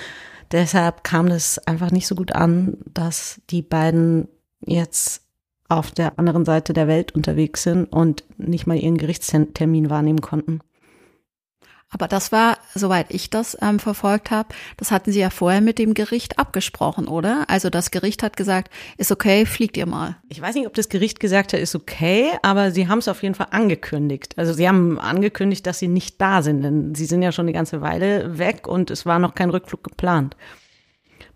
Deshalb kam das einfach nicht so gut an, dass die beiden jetzt auf der anderen Seite der Welt unterwegs sind und nicht mal ihren Gerichtstermin wahrnehmen konnten. Aber das war, soweit ich das ähm, verfolgt habe, das hatten sie ja vorher mit dem Gericht abgesprochen, oder? Also das Gericht hat gesagt, ist okay, fliegt ihr mal. Ich weiß nicht, ob das Gericht gesagt hat, ist okay, aber sie haben es auf jeden Fall angekündigt. Also sie haben angekündigt, dass sie nicht da sind, denn sie sind ja schon eine ganze Weile weg und es war noch kein Rückflug geplant.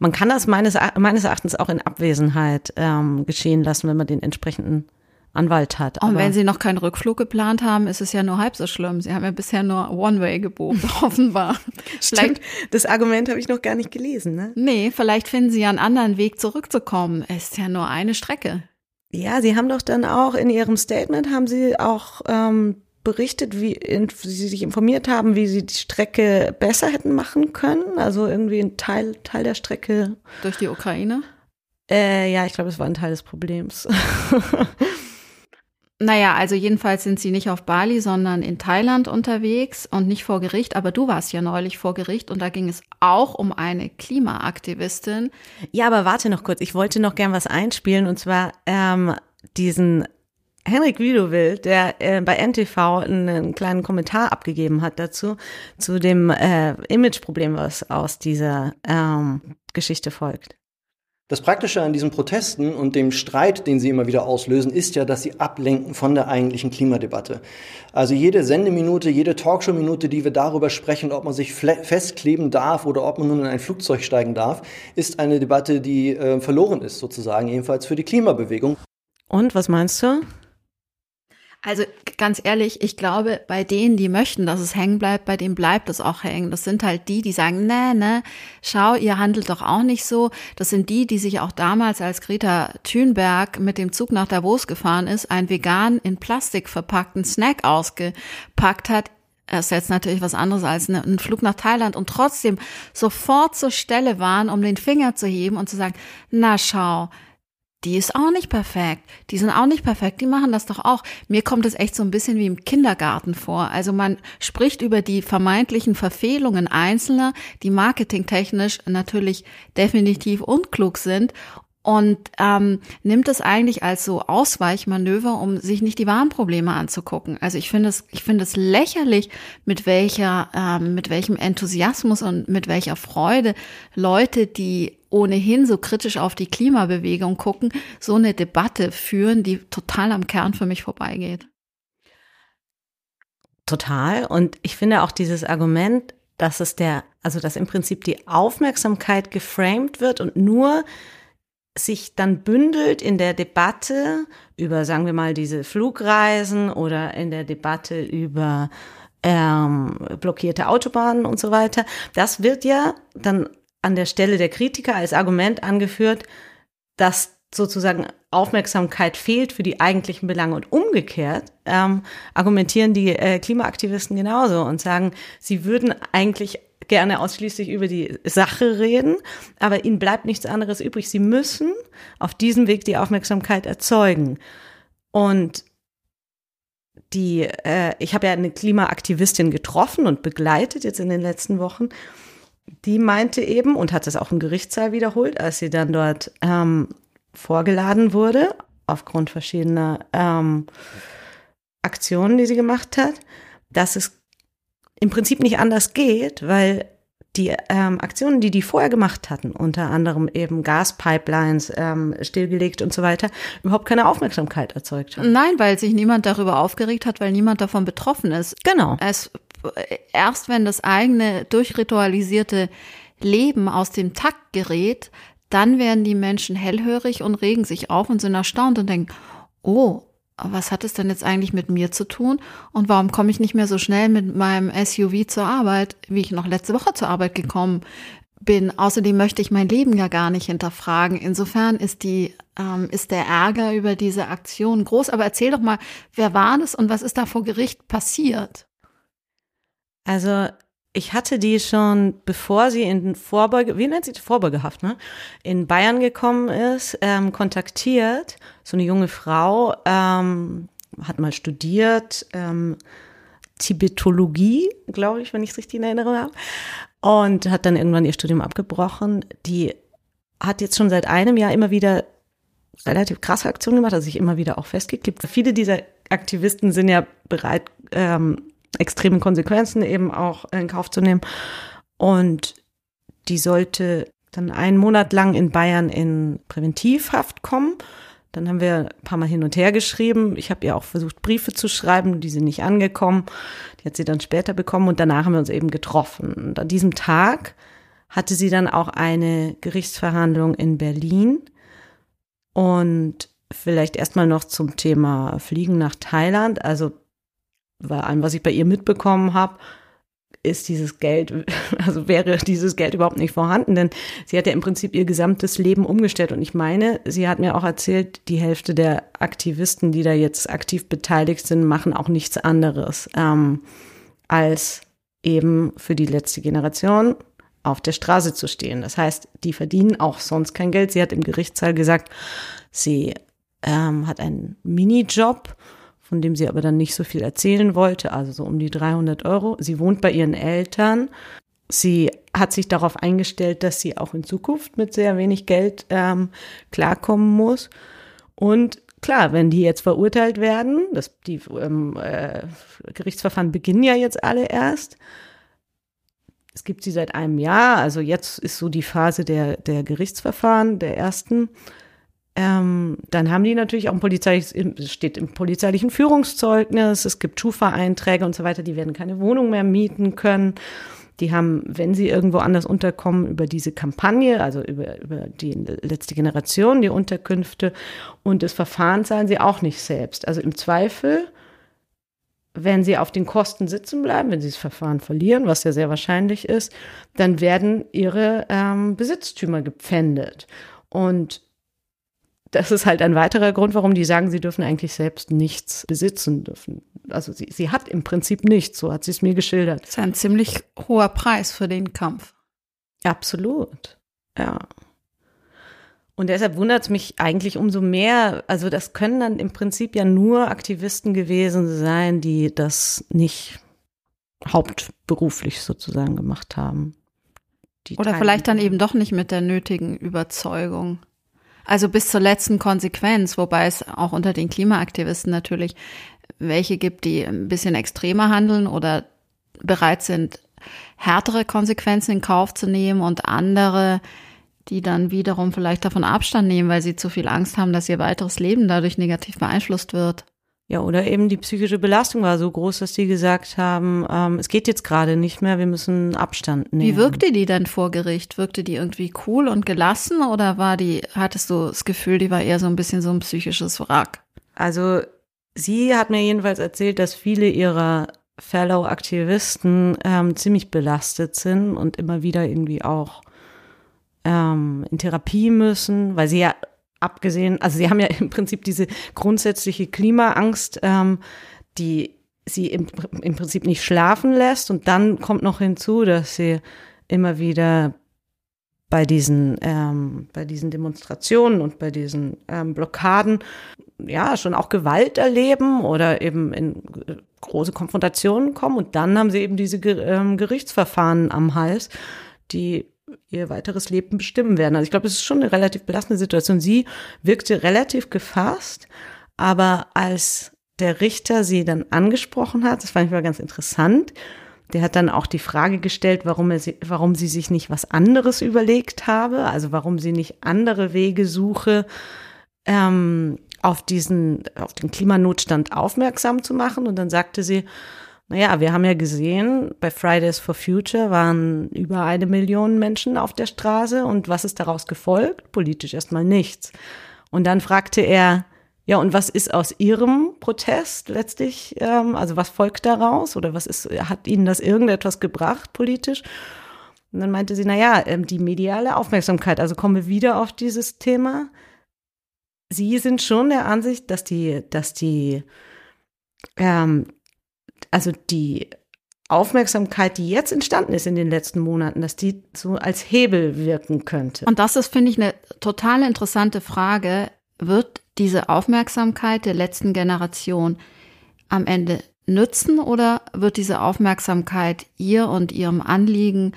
man kann das meines, meines Erachtens auch in Abwesenheit ähm, geschehen lassen, wenn man den entsprechenden Anwalt hat. Und wenn Sie noch keinen Rückflug geplant haben, ist es ja nur halb so schlimm. Sie haben ja bisher nur One-Way gebucht, <laughs> offenbar. Stimmt, das Argument habe ich noch gar nicht gelesen. Ne? Nee, vielleicht finden Sie ja einen anderen Weg zurückzukommen. Es ist ja nur eine Strecke. Ja, Sie haben doch dann auch in Ihrem Statement, haben Sie auch ähm, berichtet, wie in, Sie sich informiert haben, wie Sie die Strecke besser hätten machen können. Also irgendwie ein Teil, Teil der Strecke. Durch die Ukraine? Äh, ja, ich glaube, es war ein Teil des Problems. <laughs> Naja, also jedenfalls sind sie nicht auf Bali, sondern in Thailand unterwegs und nicht vor Gericht. Aber du warst ja neulich vor Gericht und da ging es auch um eine Klimaaktivistin. Ja, aber warte noch kurz. Ich wollte noch gern was einspielen und zwar ähm, diesen Henrik Widowild, der äh, bei NTV einen kleinen Kommentar abgegeben hat dazu, zu dem äh, Imageproblem, was aus dieser ähm, Geschichte folgt. Das Praktische an diesen Protesten und dem Streit, den sie immer wieder auslösen, ist ja, dass sie ablenken von der eigentlichen Klimadebatte. Also jede Sendeminute, jede Talkshow-Minute, die wir darüber sprechen, ob man sich festkleben darf oder ob man nun in ein Flugzeug steigen darf, ist eine Debatte, die äh, verloren ist, sozusagen, jedenfalls für die Klimabewegung. Und was meinst du? Also ganz ehrlich, ich glaube, bei denen, die möchten, dass es hängen bleibt, bei denen bleibt es auch hängen. Das sind halt die, die sagen, ne, ne, schau, ihr handelt doch auch nicht so. Das sind die, die sich auch damals, als Greta Thunberg mit dem Zug nach Davos gefahren ist, einen vegan in Plastik verpackten Snack ausgepackt hat, das ist jetzt natürlich was anderes als ein Flug nach Thailand und trotzdem sofort zur Stelle waren, um den Finger zu heben und zu sagen, na schau, die ist auch nicht perfekt. Die sind auch nicht perfekt. Die machen das doch auch. Mir kommt es echt so ein bisschen wie im Kindergarten vor. Also man spricht über die vermeintlichen Verfehlungen Einzelner, die marketingtechnisch natürlich definitiv unklug sind und ähm, nimmt es eigentlich als so Ausweichmanöver, um sich nicht die wahren Probleme anzugucken. Also ich finde es, ich finde es lächerlich, mit welcher, ähm, mit welchem Enthusiasmus und mit welcher Freude Leute, die ohnehin so kritisch auf die Klimabewegung gucken, so eine Debatte führen, die total am Kern für mich vorbeigeht. Total. Und ich finde auch dieses Argument, dass es der, also dass im Prinzip die Aufmerksamkeit geframed wird und nur sich dann bündelt in der Debatte über, sagen wir mal, diese Flugreisen oder in der Debatte über ähm, blockierte Autobahnen und so weiter. Das wird ja dann an der Stelle der Kritiker als Argument angeführt, dass sozusagen Aufmerksamkeit fehlt für die eigentlichen Belange. Und umgekehrt ähm, argumentieren die äh, Klimaaktivisten genauso und sagen, sie würden eigentlich gerne ausschließlich über die Sache reden, aber ihnen bleibt nichts anderes übrig. Sie müssen auf diesem Weg die Aufmerksamkeit erzeugen. Und die, äh, ich habe ja eine Klimaaktivistin getroffen und begleitet jetzt in den letzten Wochen die meinte eben und hat es auch im Gerichtssaal wiederholt, als sie dann dort ähm, vorgeladen wurde, aufgrund verschiedener ähm, Aktionen, die sie gemacht hat, dass es im Prinzip nicht anders geht, weil die ähm, Aktionen, die die vorher gemacht hatten, unter anderem eben Gaspipelines ähm, stillgelegt und so weiter, überhaupt keine Aufmerksamkeit erzeugt haben. Nein, weil sich niemand darüber aufgeregt hat, weil niemand davon betroffen ist. Genau. Es erst wenn das eigene durchritualisierte Leben aus dem Takt gerät, dann werden die Menschen hellhörig und regen sich auf und sind erstaunt und denken, oh, was hat es denn jetzt eigentlich mit mir zu tun? Und warum komme ich nicht mehr so schnell mit meinem SUV zur Arbeit, wie ich noch letzte Woche zur Arbeit gekommen bin? Außerdem möchte ich mein Leben ja gar nicht hinterfragen. Insofern ist die, ähm, ist der Ärger über diese Aktion groß. Aber erzähl doch mal, wer war das und was ist da vor Gericht passiert? Also ich hatte die schon, bevor sie in Vorbeuge, wie nennt sie? Vorbeugehaft, ne? In Bayern gekommen ist, ähm, kontaktiert. So eine junge Frau, ähm, hat mal studiert, ähm, Tibetologie, glaube ich, wenn ich es richtig in Erinnerung habe. Und hat dann irgendwann ihr Studium abgebrochen. Die hat jetzt schon seit einem Jahr immer wieder relativ krasse Aktionen gemacht, also sich immer wieder auch festgeklebt. Viele dieser Aktivisten sind ja bereit, ähm, extremen Konsequenzen eben auch in Kauf zu nehmen. Und die sollte dann einen Monat lang in Bayern in Präventivhaft kommen. Dann haben wir ein paar Mal hin und her geschrieben. Ich habe ihr auch versucht, Briefe zu schreiben, die sind nicht angekommen. Die hat sie dann später bekommen und danach haben wir uns eben getroffen. Und an diesem Tag hatte sie dann auch eine Gerichtsverhandlung in Berlin. Und vielleicht erstmal noch zum Thema Fliegen nach Thailand. Also bei allem, was ich bei ihr mitbekommen habe, ist dieses Geld, <laughs> also wäre dieses Geld überhaupt nicht vorhanden, denn sie hat ja im Prinzip ihr gesamtes Leben umgestellt. Und ich meine, sie hat mir auch erzählt, die Hälfte der Aktivisten, die da jetzt aktiv beteiligt sind, machen auch nichts anderes, ähm, als eben für die letzte Generation auf der Straße zu stehen. Das heißt, die verdienen auch sonst kein Geld. Sie hat im Gerichtssaal gesagt, sie ähm, hat einen Minijob, von dem sie aber dann nicht so viel erzählen wollte, also so um die 300 Euro. Sie wohnt bei ihren Eltern. Sie hat sich darauf eingestellt, dass sie auch in Zukunft mit sehr wenig Geld ähm, klarkommen muss. Und klar, wenn die jetzt verurteilt werden, das, die ähm, äh, Gerichtsverfahren beginnen ja jetzt alle erst, es gibt sie seit einem Jahr, also jetzt ist so die Phase der, der Gerichtsverfahren, der ersten. Ähm, dann haben die natürlich auch ein polizeiliches, steht im polizeilichen Führungszeugnis, es gibt Schufa-Einträge und so weiter, die werden keine Wohnung mehr mieten können. Die haben, wenn sie irgendwo anders unterkommen, über diese Kampagne, also über, über die letzte Generation, die Unterkünfte und das Verfahren zahlen sie auch nicht selbst. Also im Zweifel wenn sie auf den Kosten sitzen bleiben, wenn sie das Verfahren verlieren, was ja sehr wahrscheinlich ist, dann werden ihre ähm, Besitztümer gepfändet. Und das ist halt ein weiterer Grund, warum die sagen, sie dürfen eigentlich selbst nichts besitzen dürfen. Also sie, sie hat im Prinzip nichts, so hat sie es mir geschildert. Das ist ein ziemlich hoher Preis für den Kampf. Absolut, ja. Und deshalb wundert es mich eigentlich umso mehr. Also das können dann im Prinzip ja nur Aktivisten gewesen sein, die das nicht hauptberuflich sozusagen gemacht haben. Oder vielleicht dann eben doch nicht mit der nötigen Überzeugung. Also bis zur letzten Konsequenz, wobei es auch unter den Klimaaktivisten natürlich welche gibt, die ein bisschen extremer handeln oder bereit sind, härtere Konsequenzen in Kauf zu nehmen und andere, die dann wiederum vielleicht davon Abstand nehmen, weil sie zu viel Angst haben, dass ihr weiteres Leben dadurch negativ beeinflusst wird. Ja, oder eben die psychische Belastung war so groß, dass sie gesagt haben, ähm, es geht jetzt gerade nicht mehr, wir müssen Abstand nehmen. Wie wirkte die denn vor Gericht? Wirkte die irgendwie cool und gelassen oder war die, hattest du das Gefühl, die war eher so ein bisschen so ein psychisches Wrack? Also sie hat mir jedenfalls erzählt, dass viele ihrer Fellow-Aktivisten ähm, ziemlich belastet sind und immer wieder irgendwie auch ähm, in Therapie müssen, weil sie ja abgesehen, also sie haben ja <laughs> im Prinzip diese grundsätzliche Klimaangst, ähm, die sie im, im Prinzip nicht schlafen lässt. Und dann kommt noch hinzu, dass sie immer wieder bei diesen, ähm, bei diesen Demonstrationen und bei diesen ähm, Blockaden ja schon auch Gewalt erleben oder eben in große Konfrontationen kommen. Und dann haben sie eben diese ähm, Gerichtsverfahren am Hals, die ihr weiteres Leben bestimmen werden. Also ich glaube, es ist schon eine relativ belastende Situation. Sie wirkte relativ gefasst, aber als der Richter sie dann angesprochen hat, das fand ich mal ganz interessant, der hat dann auch die Frage gestellt, warum, er sie, warum sie sich nicht was anderes überlegt habe, also warum sie nicht andere Wege suche, ähm, auf diesen, auf den Klimanotstand aufmerksam zu machen. Und dann sagte sie, naja, wir haben ja gesehen, bei Fridays for Future waren über eine Million Menschen auf der Straße und was ist daraus gefolgt? Politisch erstmal nichts. Und dann fragte er, ja, und was ist aus Ihrem Protest letztlich, ähm, also was folgt daraus oder was ist, hat Ihnen das irgendetwas gebracht politisch? Und dann meinte sie, naja, ähm, die mediale Aufmerksamkeit, also kommen wir wieder auf dieses Thema. Sie sind schon der Ansicht, dass die, dass die ähm, also die Aufmerksamkeit, die jetzt entstanden ist in den letzten Monaten, dass die so als Hebel wirken könnte. Und das ist, finde ich, eine total interessante Frage. Wird diese Aufmerksamkeit der letzten Generation am Ende nützen oder wird diese Aufmerksamkeit ihr und ihrem Anliegen,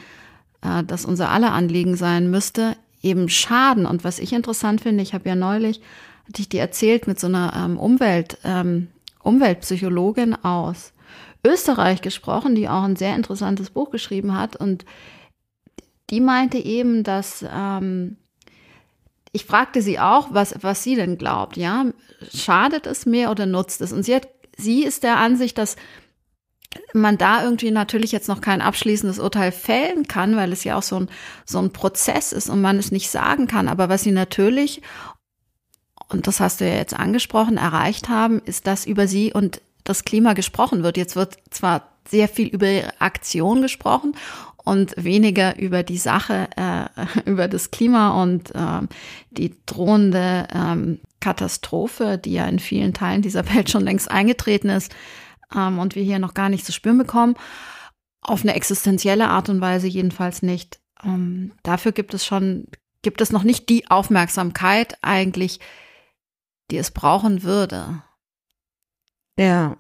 äh, das unser aller Anliegen sein müsste, eben schaden? Und was ich interessant finde, ich habe ja neulich, hatte ich dir erzählt, mit so einer ähm, Umwelt, ähm, Umweltpsychologin aus Österreich gesprochen, die auch ein sehr interessantes Buch geschrieben hat. Und die meinte eben, dass ähm, ich fragte sie auch, was, was sie denn glaubt. Ja, schadet es mehr oder nutzt es? Und sie hat, sie ist der Ansicht, dass man da irgendwie natürlich jetzt noch kein abschließendes Urteil fällen kann, weil es ja auch so ein, so ein Prozess ist und man es nicht sagen kann. Aber was sie natürlich, und das hast du ja jetzt angesprochen, erreicht haben, ist, dass über sie und das Klima gesprochen wird. Jetzt wird zwar sehr viel über ihre Aktion gesprochen und weniger über die Sache, äh, <laughs> über das Klima und äh, die drohende ähm, Katastrophe, die ja in vielen Teilen dieser <laughs> Welt schon längst eingetreten ist ähm, und wir hier noch gar nicht zu spüren bekommen. Auf eine existenzielle Art und Weise jedenfalls nicht. Ähm, dafür gibt es schon, gibt es noch nicht die Aufmerksamkeit eigentlich, die es brauchen würde. Ja.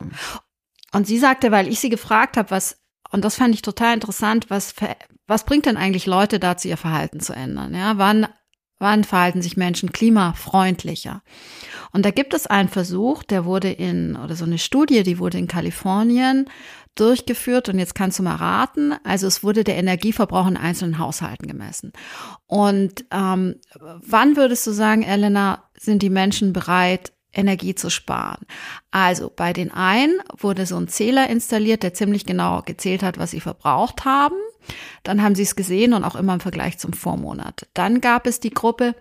Und sie sagte, weil ich sie gefragt habe, was, und das fand ich total interessant, was, was bringt denn eigentlich Leute dazu, ihr Verhalten zu ändern? Ja, wann, wann verhalten sich Menschen klimafreundlicher? Und da gibt es einen Versuch, der wurde in, oder so eine Studie, die wurde in Kalifornien durchgeführt und jetzt kannst du mal raten. Also es wurde der Energieverbrauch in einzelnen Haushalten gemessen. Und ähm, wann würdest du sagen, Elena, sind die Menschen bereit, Energie zu sparen. Also bei den einen wurde so ein Zähler installiert, der ziemlich genau gezählt hat, was sie verbraucht haben. Dann haben sie es gesehen und auch immer im Vergleich zum Vormonat. Dann gab es die Gruppe,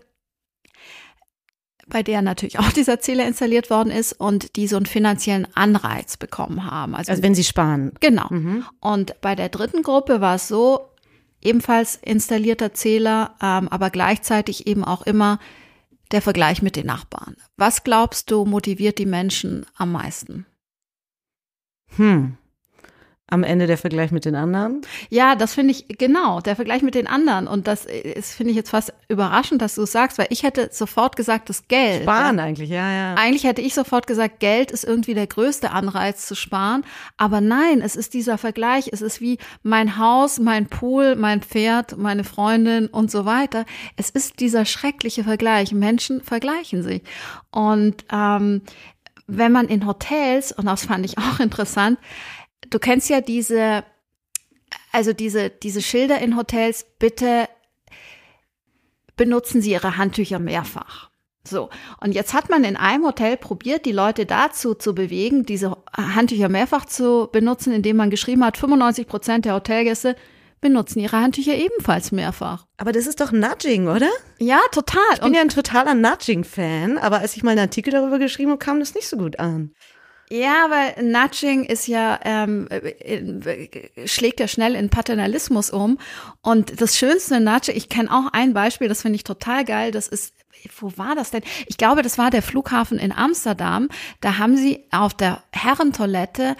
bei der natürlich auch <laughs> dieser Zähler installiert worden ist und die so einen finanziellen Anreiz bekommen haben. Also, also wenn sie sparen. Genau. Mhm. Und bei der dritten Gruppe war es so, ebenfalls installierter Zähler, ähm, aber gleichzeitig eben auch immer der Vergleich mit den Nachbarn. Was glaubst du motiviert die Menschen am meisten? Hm am Ende der Vergleich mit den anderen? Ja, das finde ich, genau, der Vergleich mit den anderen. Und das ist, finde ich jetzt fast überraschend, dass du es sagst, weil ich hätte sofort gesagt, das Geld. Sparen ja. eigentlich, ja, ja. Eigentlich hätte ich sofort gesagt, Geld ist irgendwie der größte Anreiz zu sparen. Aber nein, es ist dieser Vergleich. Es ist wie mein Haus, mein Pool, mein Pferd, meine Freundin und so weiter. Es ist dieser schreckliche Vergleich. Menschen vergleichen sich. Und ähm, wenn man in Hotels, und das fand ich auch <laughs> interessant, du kennst ja diese, also diese, diese Schilder in Hotels, bitte benutzen Sie Ihre Handtücher mehrfach. So, und jetzt hat man in einem Hotel probiert, die Leute dazu zu bewegen, diese Handtücher mehrfach zu benutzen, indem man geschrieben hat, 95 Prozent der Hotelgäste benutzen ihre Handtücher ebenfalls mehrfach. Aber das ist doch Nudging, oder? Ja, total. Ich bin und ja ein totaler Nudging-Fan, aber als ich mal einen Artikel darüber geschrieben habe, kam das nicht so gut an. Ja, aber Nudging ist ja, ähm, schlägt ja schnell in Paternalismus um. Und das schönste Nudging, ich kenne auch ein Beispiel, das finde ich total geil, das ist wo war das denn? Ich glaube, das war der Flughafen in Amsterdam. Da haben sie auf der Herrentoilette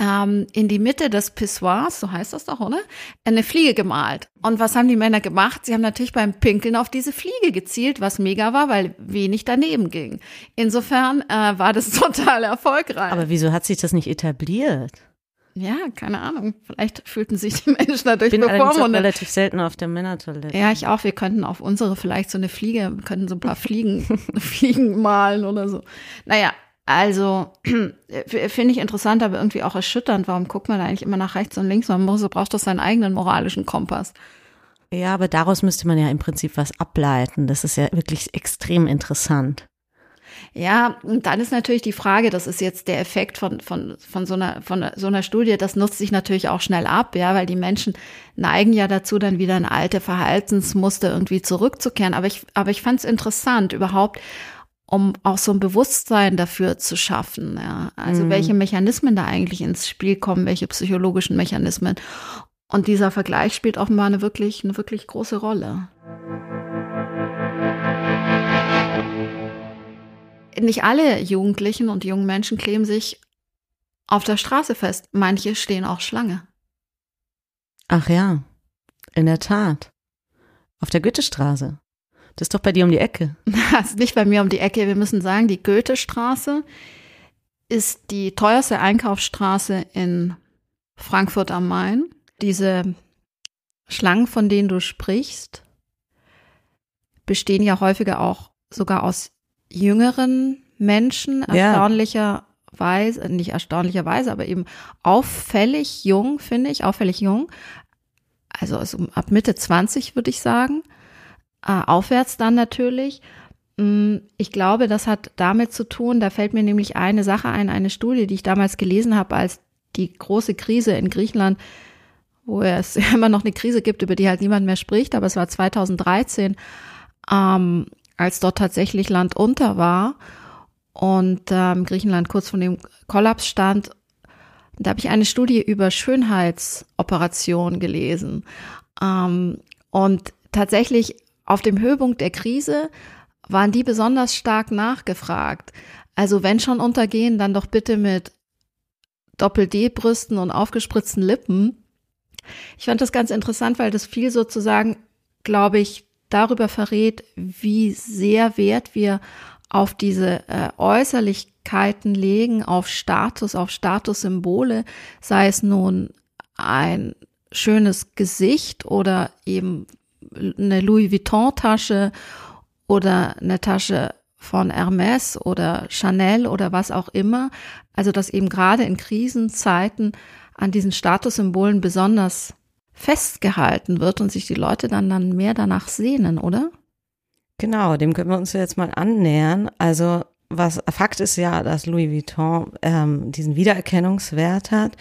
ähm, in die Mitte des Pissoirs, so heißt das doch, oder? Eine Fliege gemalt. Und was haben die Männer gemacht? Sie haben natürlich beim Pinkeln auf diese Fliege gezielt, was mega war, weil wenig daneben ging. Insofern äh, war das <laughs> total erfolgreich. Aber wieso hat sich das nicht etabliert? Ja, keine Ahnung. Vielleicht fühlten sich die <laughs> Menschen dadurch ich bin bevormundet. relativ selten auf der Männertoilette. Ja, ich auch. Wir könnten auf unsere vielleicht so eine Fliege, könnten so ein paar Fliegen, <laughs> Fliegen malen oder so. Naja, also <clears throat> finde ich interessant, aber irgendwie auch erschütternd. Warum guckt man da eigentlich immer nach rechts und links? Man muss, braucht doch seinen eigenen moralischen Kompass. Ja, aber daraus müsste man ja im Prinzip was ableiten. Das ist ja wirklich extrem interessant. Ja, und dann ist natürlich die Frage, das ist jetzt der Effekt von, von, von, so einer, von so einer Studie, das nutzt sich natürlich auch schnell ab, ja, weil die Menschen neigen ja dazu, dann wieder in alte Verhaltensmuster irgendwie zurückzukehren. Aber ich, aber ich fand es interessant, überhaupt um auch so ein Bewusstsein dafür zu schaffen. Ja. Also mhm. welche Mechanismen da eigentlich ins Spiel kommen, welche psychologischen Mechanismen. Und dieser Vergleich spielt offenbar eine wirklich, eine wirklich große Rolle. Nicht alle Jugendlichen und jungen Menschen kleben sich auf der Straße fest. Manche stehen auch Schlange. Ach ja, in der Tat. Auf der Goethestraße. Das ist doch bei dir um die Ecke. <laughs> Das ist nicht bei mir um die Ecke. Wir müssen sagen, die Goethestraße ist die teuerste Einkaufsstraße in Frankfurt am Main. Diese Schlangen, von denen du sprichst, bestehen ja häufiger auch sogar aus jüngeren Menschen, erstaunlicherweise, nicht erstaunlicherweise, aber eben auffällig jung, finde ich, auffällig jung. Also, also ab Mitte 20 würde ich sagen äh, aufwärts dann natürlich. Mm, ich glaube, das hat damit zu tun, da fällt mir nämlich eine Sache ein, eine Studie, die ich damals gelesen habe, als die große Krise in Griechenland, wo es <laughs> immer noch eine Krise gibt, über die halt niemand mehr spricht, aber es war 2013, ähm, als dort tatsächlich Land unter war und ähm, Griechenland kurz vor dem Kollaps stand. Da habe ich eine Studie über Schönheitsoperationen gelesen. Ähm, und tatsächlich auf dem Höhepunkt der Krise waren die besonders stark nachgefragt. Also wenn schon untergehen, dann doch bitte mit Doppel-D-Brüsten und aufgespritzten Lippen. Ich fand das ganz interessant, weil das viel sozusagen, glaube ich, darüber verrät, wie sehr Wert wir auf diese äh, Äußerlichkeiten legen, auf Status, auf Statussymbole, sei es nun ein schönes Gesicht oder eben eine Louis Vuitton Tasche oder eine Tasche von Hermes oder Chanel oder was auch immer. Also dass eben gerade in Krisenzeiten an diesen Statussymbolen besonders festgehalten wird und sich die Leute dann dann mehr danach sehnen, oder? Genau, dem können wir uns jetzt mal annähern. Also was Fakt ist ja, dass Louis Vuitton ähm, diesen Wiedererkennungswert hat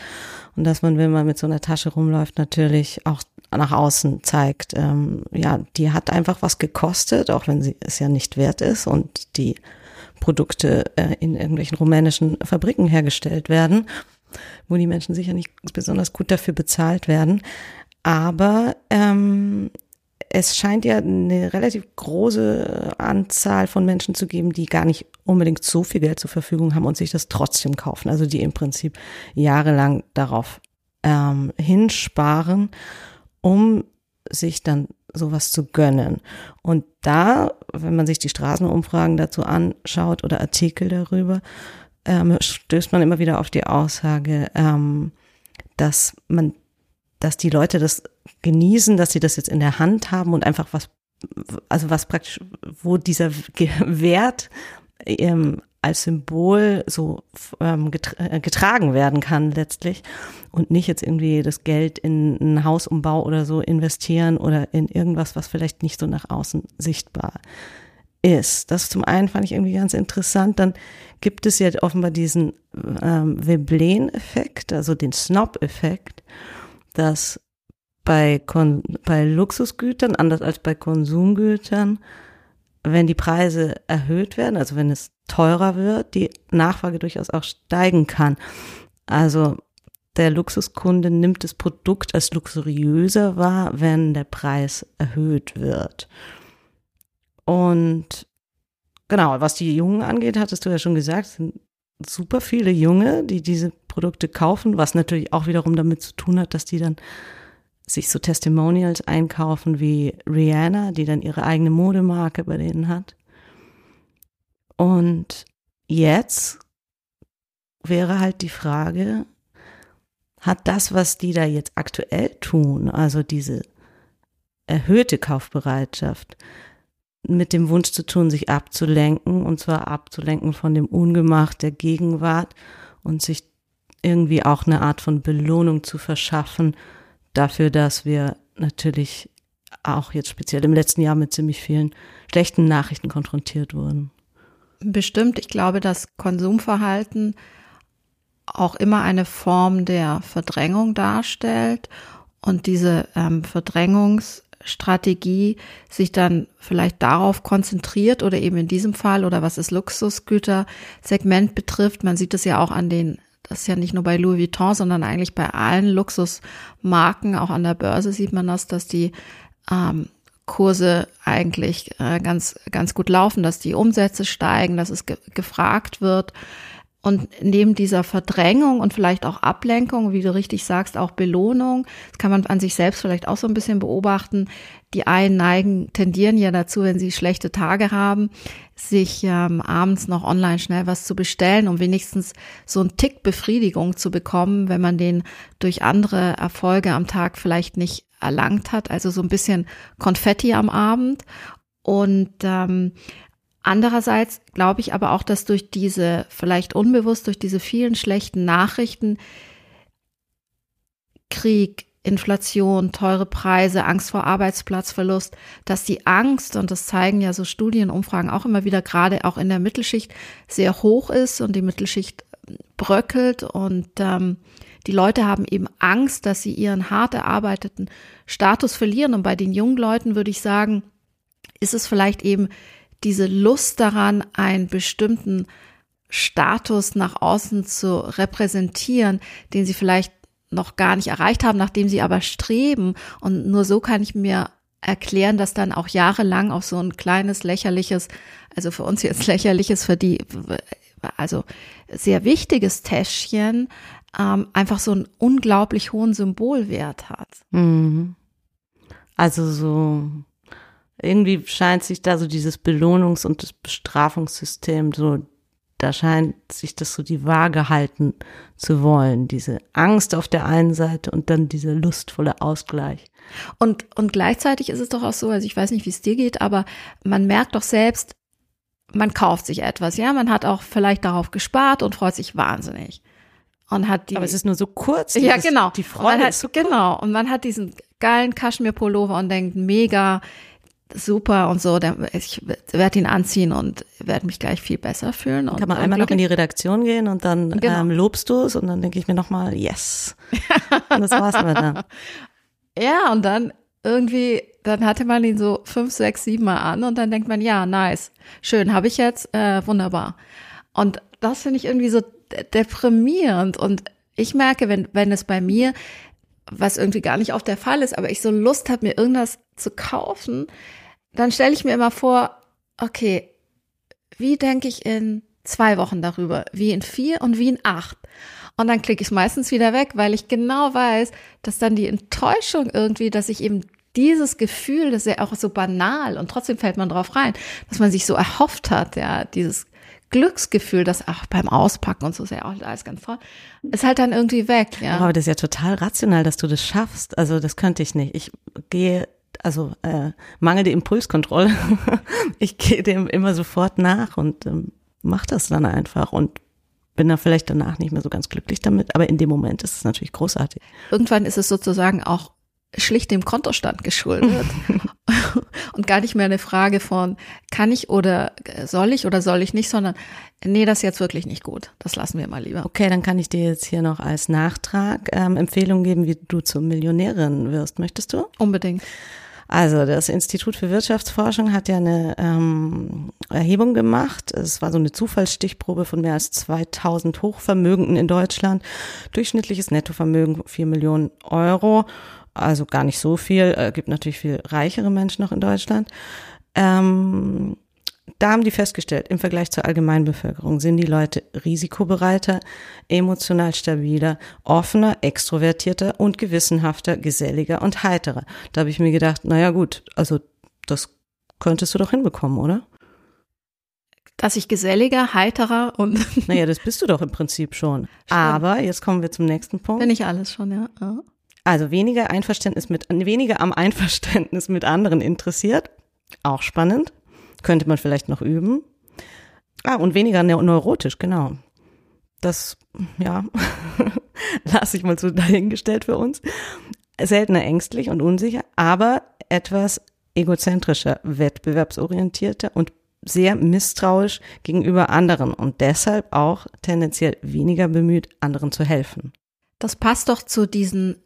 und dass man, wenn man mit so einer Tasche rumläuft, natürlich auch nach außen zeigt, ähm, ja, die hat einfach was gekostet, auch wenn sie es ja nicht wert ist und die Produkte äh, in irgendwelchen rumänischen Fabriken hergestellt werden, wo die Menschen sicher nicht besonders gut dafür bezahlt werden. Aber ähm, es scheint ja eine relativ große Anzahl von Menschen zu geben, die gar nicht unbedingt so viel Geld zur Verfügung haben und sich das trotzdem kaufen. Also die im Prinzip jahrelang darauf ähm, hinsparen, um sich dann sowas zu gönnen. Und da, wenn man sich die Straßenumfragen dazu anschaut oder Artikel darüber, ähm, stößt man immer wieder auf die Aussage, ähm, dass man dass die Leute das genießen, dass sie das jetzt in der Hand haben und einfach was, also was praktisch, wo dieser Wert ähm, als Symbol so ähm, äh, getragen werden kann letztlich und nicht jetzt irgendwie das Geld in einen Hausumbau oder so investieren oder in irgendwas, was vielleicht nicht so nach außen sichtbar ist. Das zum einen fand ich irgendwie ganz interessant. Dann gibt es ja offenbar diesen ähm, Veblen-Effekt, also den Snob-Effekt dass bei, Kon bei Luxusgütern, anders als bei Konsumgütern, wenn die Preise erhöht werden, also wenn es teurer wird, die Nachfrage durchaus auch steigen kann. Also der Luxuskunde nimmt das Produkt als luxuriöser wahr, wenn der Preis erhöht wird. Und genau, was die Jungen angeht, hattest du ja schon gesagt, sind super viele Junge, die diese Produkte kaufen, was natürlich auch wiederum damit zu tun hat, dass die dann sich so Testimonials einkaufen wie Rihanna, die dann ihre eigene Modemarke bei denen hat. Und jetzt wäre halt die Frage, hat das, was die da jetzt aktuell tun, also diese erhöhte Kaufbereitschaft, mit dem Wunsch zu tun, sich abzulenken, und zwar abzulenken von dem Ungemach der Gegenwart und sich irgendwie auch eine Art von Belohnung zu verschaffen dafür, dass wir natürlich auch jetzt speziell im letzten Jahr mit ziemlich vielen schlechten Nachrichten konfrontiert wurden. Bestimmt. Ich glaube, das Konsumverhalten auch immer eine Form der Verdrängung darstellt und diese ähm, Verdrängungs Strategie sich dann vielleicht darauf konzentriert oder eben in diesem Fall oder was das Luxusgütersegment betrifft. Man sieht es ja auch an den, das ist ja nicht nur bei Louis Vuitton, sondern eigentlich bei allen Luxusmarken, auch an der Börse sieht man das, dass die ähm, Kurse eigentlich äh, ganz, ganz gut laufen, dass die Umsätze steigen, dass es ge gefragt wird. Und neben dieser Verdrängung und vielleicht auch Ablenkung, wie du richtig sagst, auch Belohnung, das kann man an sich selbst vielleicht auch so ein bisschen beobachten. Die einen neigen, tendieren ja dazu, wenn sie schlechte Tage haben, sich ähm, abends noch online schnell was zu bestellen, um wenigstens so einen Tick Befriedigung zu bekommen, wenn man den durch andere Erfolge am Tag vielleicht nicht erlangt hat. Also so ein bisschen Konfetti am Abend. Und ähm, Andererseits glaube ich aber auch, dass durch diese, vielleicht unbewusst, durch diese vielen schlechten Nachrichten, Krieg, Inflation, teure Preise, Angst vor Arbeitsplatzverlust, dass die Angst, und das zeigen ja so Studienumfragen auch immer wieder, gerade auch in der Mittelschicht sehr hoch ist und die Mittelschicht bröckelt und ähm, die Leute haben eben Angst, dass sie ihren hart erarbeiteten Status verlieren. Und bei den jungen Leuten würde ich sagen, ist es vielleicht eben diese Lust daran, einen bestimmten Status nach außen zu repräsentieren, den sie vielleicht noch gar nicht erreicht haben, nachdem sie aber streben. Und nur so kann ich mir erklären, dass dann auch jahrelang auf so ein kleines lächerliches, also für uns jetzt lächerliches, für die, also sehr wichtiges Täschchen, ähm, einfach so einen unglaublich hohen Symbolwert hat. Mhm. Also so irgendwie scheint sich da so dieses Belohnungs- und das Bestrafungssystem so da scheint sich das so die Waage halten zu wollen. Diese Angst auf der einen Seite und dann dieser lustvolle Ausgleich. Und, und gleichzeitig ist es doch auch so, also ich weiß nicht, wie es dir geht, aber man merkt doch selbst, man kauft sich etwas, ja, man hat auch vielleicht darauf gespart und freut sich wahnsinnig. Und hat die, aber es ist nur so kurz. Dieses, ja, genau. Die Freude hat, ist so Genau. Und man hat diesen geilen Kaschmir-Pullover und denkt, mega, super und so, ich werde ihn anziehen und werde mich gleich viel besser fühlen. Kann man einmal noch in die Redaktion gehen und dann genau. ähm, lobst du es und dann denke ich mir nochmal, yes. <laughs> und das war's dann. Ja, und dann irgendwie, dann hatte man ihn so fünf, sechs, sieben Mal an und dann denkt man, ja, nice, schön, habe ich jetzt, äh, wunderbar. Und das finde ich irgendwie so deprimierend und ich merke, wenn, wenn es bei mir, was irgendwie gar nicht oft der Fall ist, aber ich so Lust habe, mir irgendwas zu kaufen, dann stelle ich mir immer vor, okay, wie denke ich in zwei Wochen darüber, wie in vier und wie in acht. Und dann klicke ich meistens wieder weg, weil ich genau weiß, dass dann die Enttäuschung irgendwie, dass ich eben dieses Gefühl, das ist ja auch so banal und trotzdem fällt man drauf rein, dass man sich so erhofft hat, ja, dieses Glücksgefühl, das auch beim Auspacken und so ist ja auch alles ganz toll, ist halt dann irgendwie weg, ja. Aber das ist ja total rational, dass du das schaffst. Also das könnte ich nicht. Ich gehe also äh, mangelnde Impulskontrolle. <laughs> ich gehe dem immer sofort nach und ähm, mache das dann einfach und bin da vielleicht danach nicht mehr so ganz glücklich damit, aber in dem Moment ist es natürlich großartig. Irgendwann ist es sozusagen auch schlicht dem Kontostand geschuldet <laughs> und gar nicht mehr eine Frage von kann ich oder soll ich oder soll ich nicht, sondern nee, das ist jetzt wirklich nicht gut. Das lassen wir mal lieber. Okay, dann kann ich dir jetzt hier noch als Nachtrag ähm, Empfehlungen geben, wie du zur Millionärin wirst. Möchtest du? Unbedingt. Also das Institut für Wirtschaftsforschung hat ja eine ähm, Erhebung gemacht. Es war so eine Zufallsstichprobe von mehr als 2000 Hochvermögenden in Deutschland. Durchschnittliches Nettovermögen 4 Millionen Euro. Also gar nicht so viel. Äh, gibt natürlich viel reichere Menschen noch in Deutschland. Ähm, da haben die festgestellt, im Vergleich zur Allgemeinbevölkerung sind die Leute risikobereiter, emotional stabiler, offener, extrovertierter und gewissenhafter, geselliger und heiterer. Da habe ich mir gedacht, naja gut, also das könntest du doch hinbekommen, oder? Dass ich geselliger, heiterer und. <laughs> Naja, das bist du doch im Prinzip schon. Stimmt. Aber jetzt kommen wir zum nächsten Punkt. Bin ich alles schon, ja. ja. Also weniger Einverständnis mit, weniger am Einverständnis mit anderen interessiert. Auch spannend. Könnte man vielleicht noch üben. Ah, und weniger neurotisch, genau. Das, ja, <laughs> lasse ich mal so dahingestellt für uns. Seltener ängstlich und unsicher, aber etwas egozentrischer, wettbewerbsorientierter und sehr misstrauisch gegenüber anderen und deshalb auch tendenziell weniger bemüht, anderen zu helfen. Das passt doch zu diesen,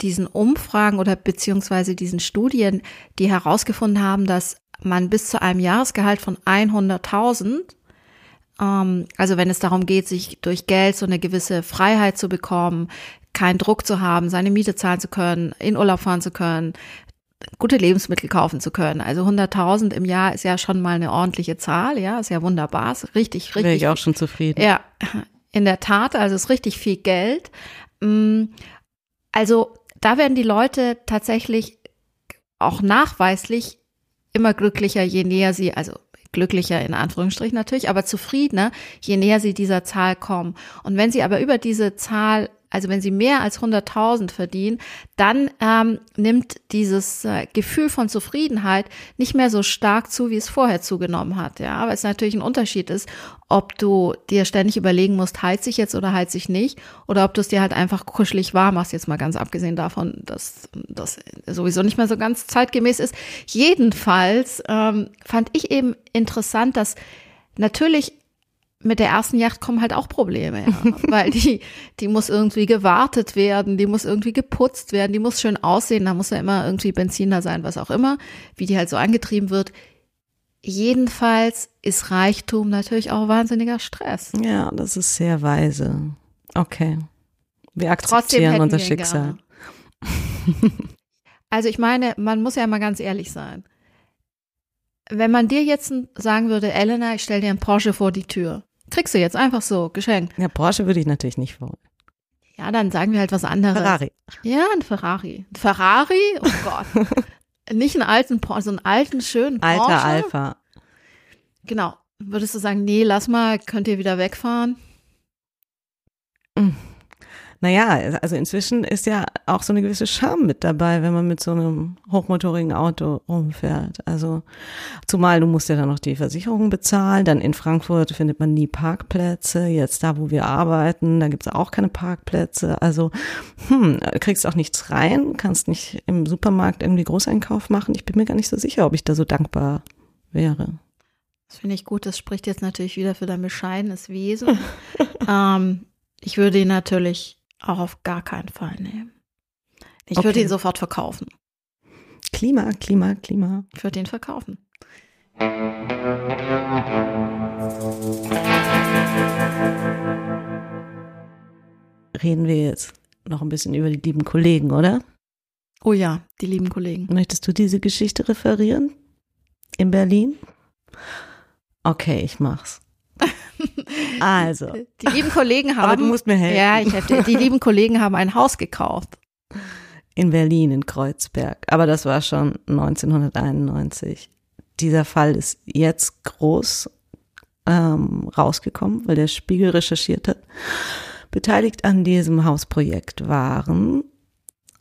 diesen Umfragen oder beziehungsweise diesen Studien, die herausgefunden haben, dass man bis zu einem Jahresgehalt von 100.000, ähm, also wenn es darum geht, sich durch Geld so eine gewisse Freiheit zu bekommen, keinen Druck zu haben, seine Miete zahlen zu können, in Urlaub fahren zu können, gute Lebensmittel kaufen zu können. Also 100.000 im Jahr ist ja schon mal eine ordentliche Zahl, ja, ist ja wunderbar, ist richtig, richtig. Wäre ich auch schon zufrieden. Ja, in der Tat, also ist richtig viel Geld. Mm, also da werden die Leute tatsächlich auch nachweislich immer glücklicher, je näher sie, also glücklicher in Anführungsstrichen natürlich, aber zufriedener, je näher sie dieser Zahl kommen. Und wenn sie aber über diese Zahl also wenn sie mehr als 100.000 verdienen, dann ähm, nimmt dieses äh, Gefühl von Zufriedenheit nicht mehr so stark zu, wie es vorher zugenommen hat. Ja, aber es natürlich ein Unterschied ist, ob du dir ständig überlegen musst, heiz ich jetzt oder heiz ich nicht, oder ob du es dir halt einfach kuschelig warm machst, jetzt mal ganz abgesehen davon, dass das sowieso nicht mehr so ganz zeitgemäß ist. Jedenfalls ähm, fand ich eben interessant, dass natürlich mit der ersten Yacht kommen halt auch Probleme, ja. <laughs> weil die, die muss irgendwie gewartet werden, die muss irgendwie geputzt werden, die muss schön aussehen, da muss ja immer irgendwie Benzin da sein, was auch immer, wie die halt so angetrieben wird. Jedenfalls ist Reichtum natürlich auch wahnsinniger Stress. Ja, das ist sehr weise. Okay. Wir akzeptieren unser Schicksal. also ich meine, man muss ja mal ganz ehrlich sein. Wenn man dir jetzt sagen würde, Elena, ich stell dir einen Porsche vor die Tür, Kriegst du jetzt einfach so geschenkt. Ja, Porsche würde ich natürlich nicht wollen. Ja, dann sagen wir halt was anderes. Ferrari. Ja, ein Ferrari. Ein Ferrari? Oh <laughs> Gott. nicht einen alten Porsche, so einen alten, schönen Porsche. Alter Alpha. Genau. Würdest du sagen, nee, lass mal, könnt ihr wieder wegfahren? Mhm. Naja, also inzwischen ist ja auch so eine gewisse Scham mit dabei, wenn man mit so einem hochmotorigen Auto rumfährt. Also zumal du musst ja dann noch die Versicherung bezahlen. Dann in Frankfurt findet man nie Parkplätze. Jetzt da, wo wir arbeiten, da gibt's auch keine Parkplätze. Also hm, kriegst auch nichts rein, kannst nicht im Supermarkt irgendwie Großeinkauf machen. Ich bin mir gar nicht so sicher, ob ich da so dankbar wäre. Das finde ich gut. Das spricht jetzt natürlich wieder für dein bescheidenes Wesen. <laughs> ähm, ich würde ihn natürlich auch auf gar keinen Fall nehmen. Ich okay. würde ihn sofort verkaufen. Klima, Klima, Klima. Ich würde ihn verkaufen. Reden wir jetzt noch ein bisschen über die lieben Kollegen, oder? Oh ja, die lieben Kollegen. Möchtest du diese Geschichte referieren? In Berlin? Okay, ich mach's. <laughs> Also. Die lieben Kollegen haben. Aber du musst mir helfen. Ja, ich hätte, die lieben Kollegen haben ein Haus gekauft. In Berlin, in Kreuzberg. Aber das war schon 1991. Dieser Fall ist jetzt groß ähm, rausgekommen, weil der Spiegel recherchiert hat. Beteiligt an diesem Hausprojekt waren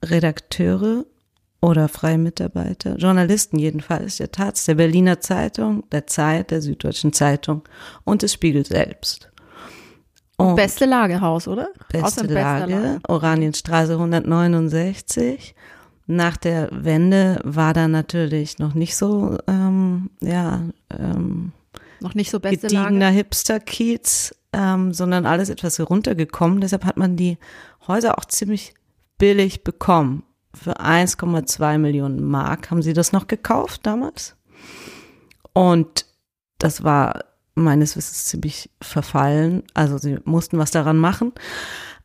Redakteure oder freie Mitarbeiter, Journalisten jedenfalls, der Taz, der Berliner Zeitung, der Zeit, der Süddeutschen Zeitung und des Spiegel selbst. Und beste Lagehaus, oder? Beste Lage, Lage, Oranienstraße 169. Nach der Wende war da natürlich noch nicht so, ähm, ja, ähm, noch nicht so beste gediegener Hipster-Kiez, ähm, sondern alles etwas runtergekommen. Deshalb hat man die Häuser auch ziemlich billig bekommen für 1,2 Millionen Mark haben sie das noch gekauft damals. Und das war meines Wissens ziemlich verfallen. Also sie mussten was daran machen.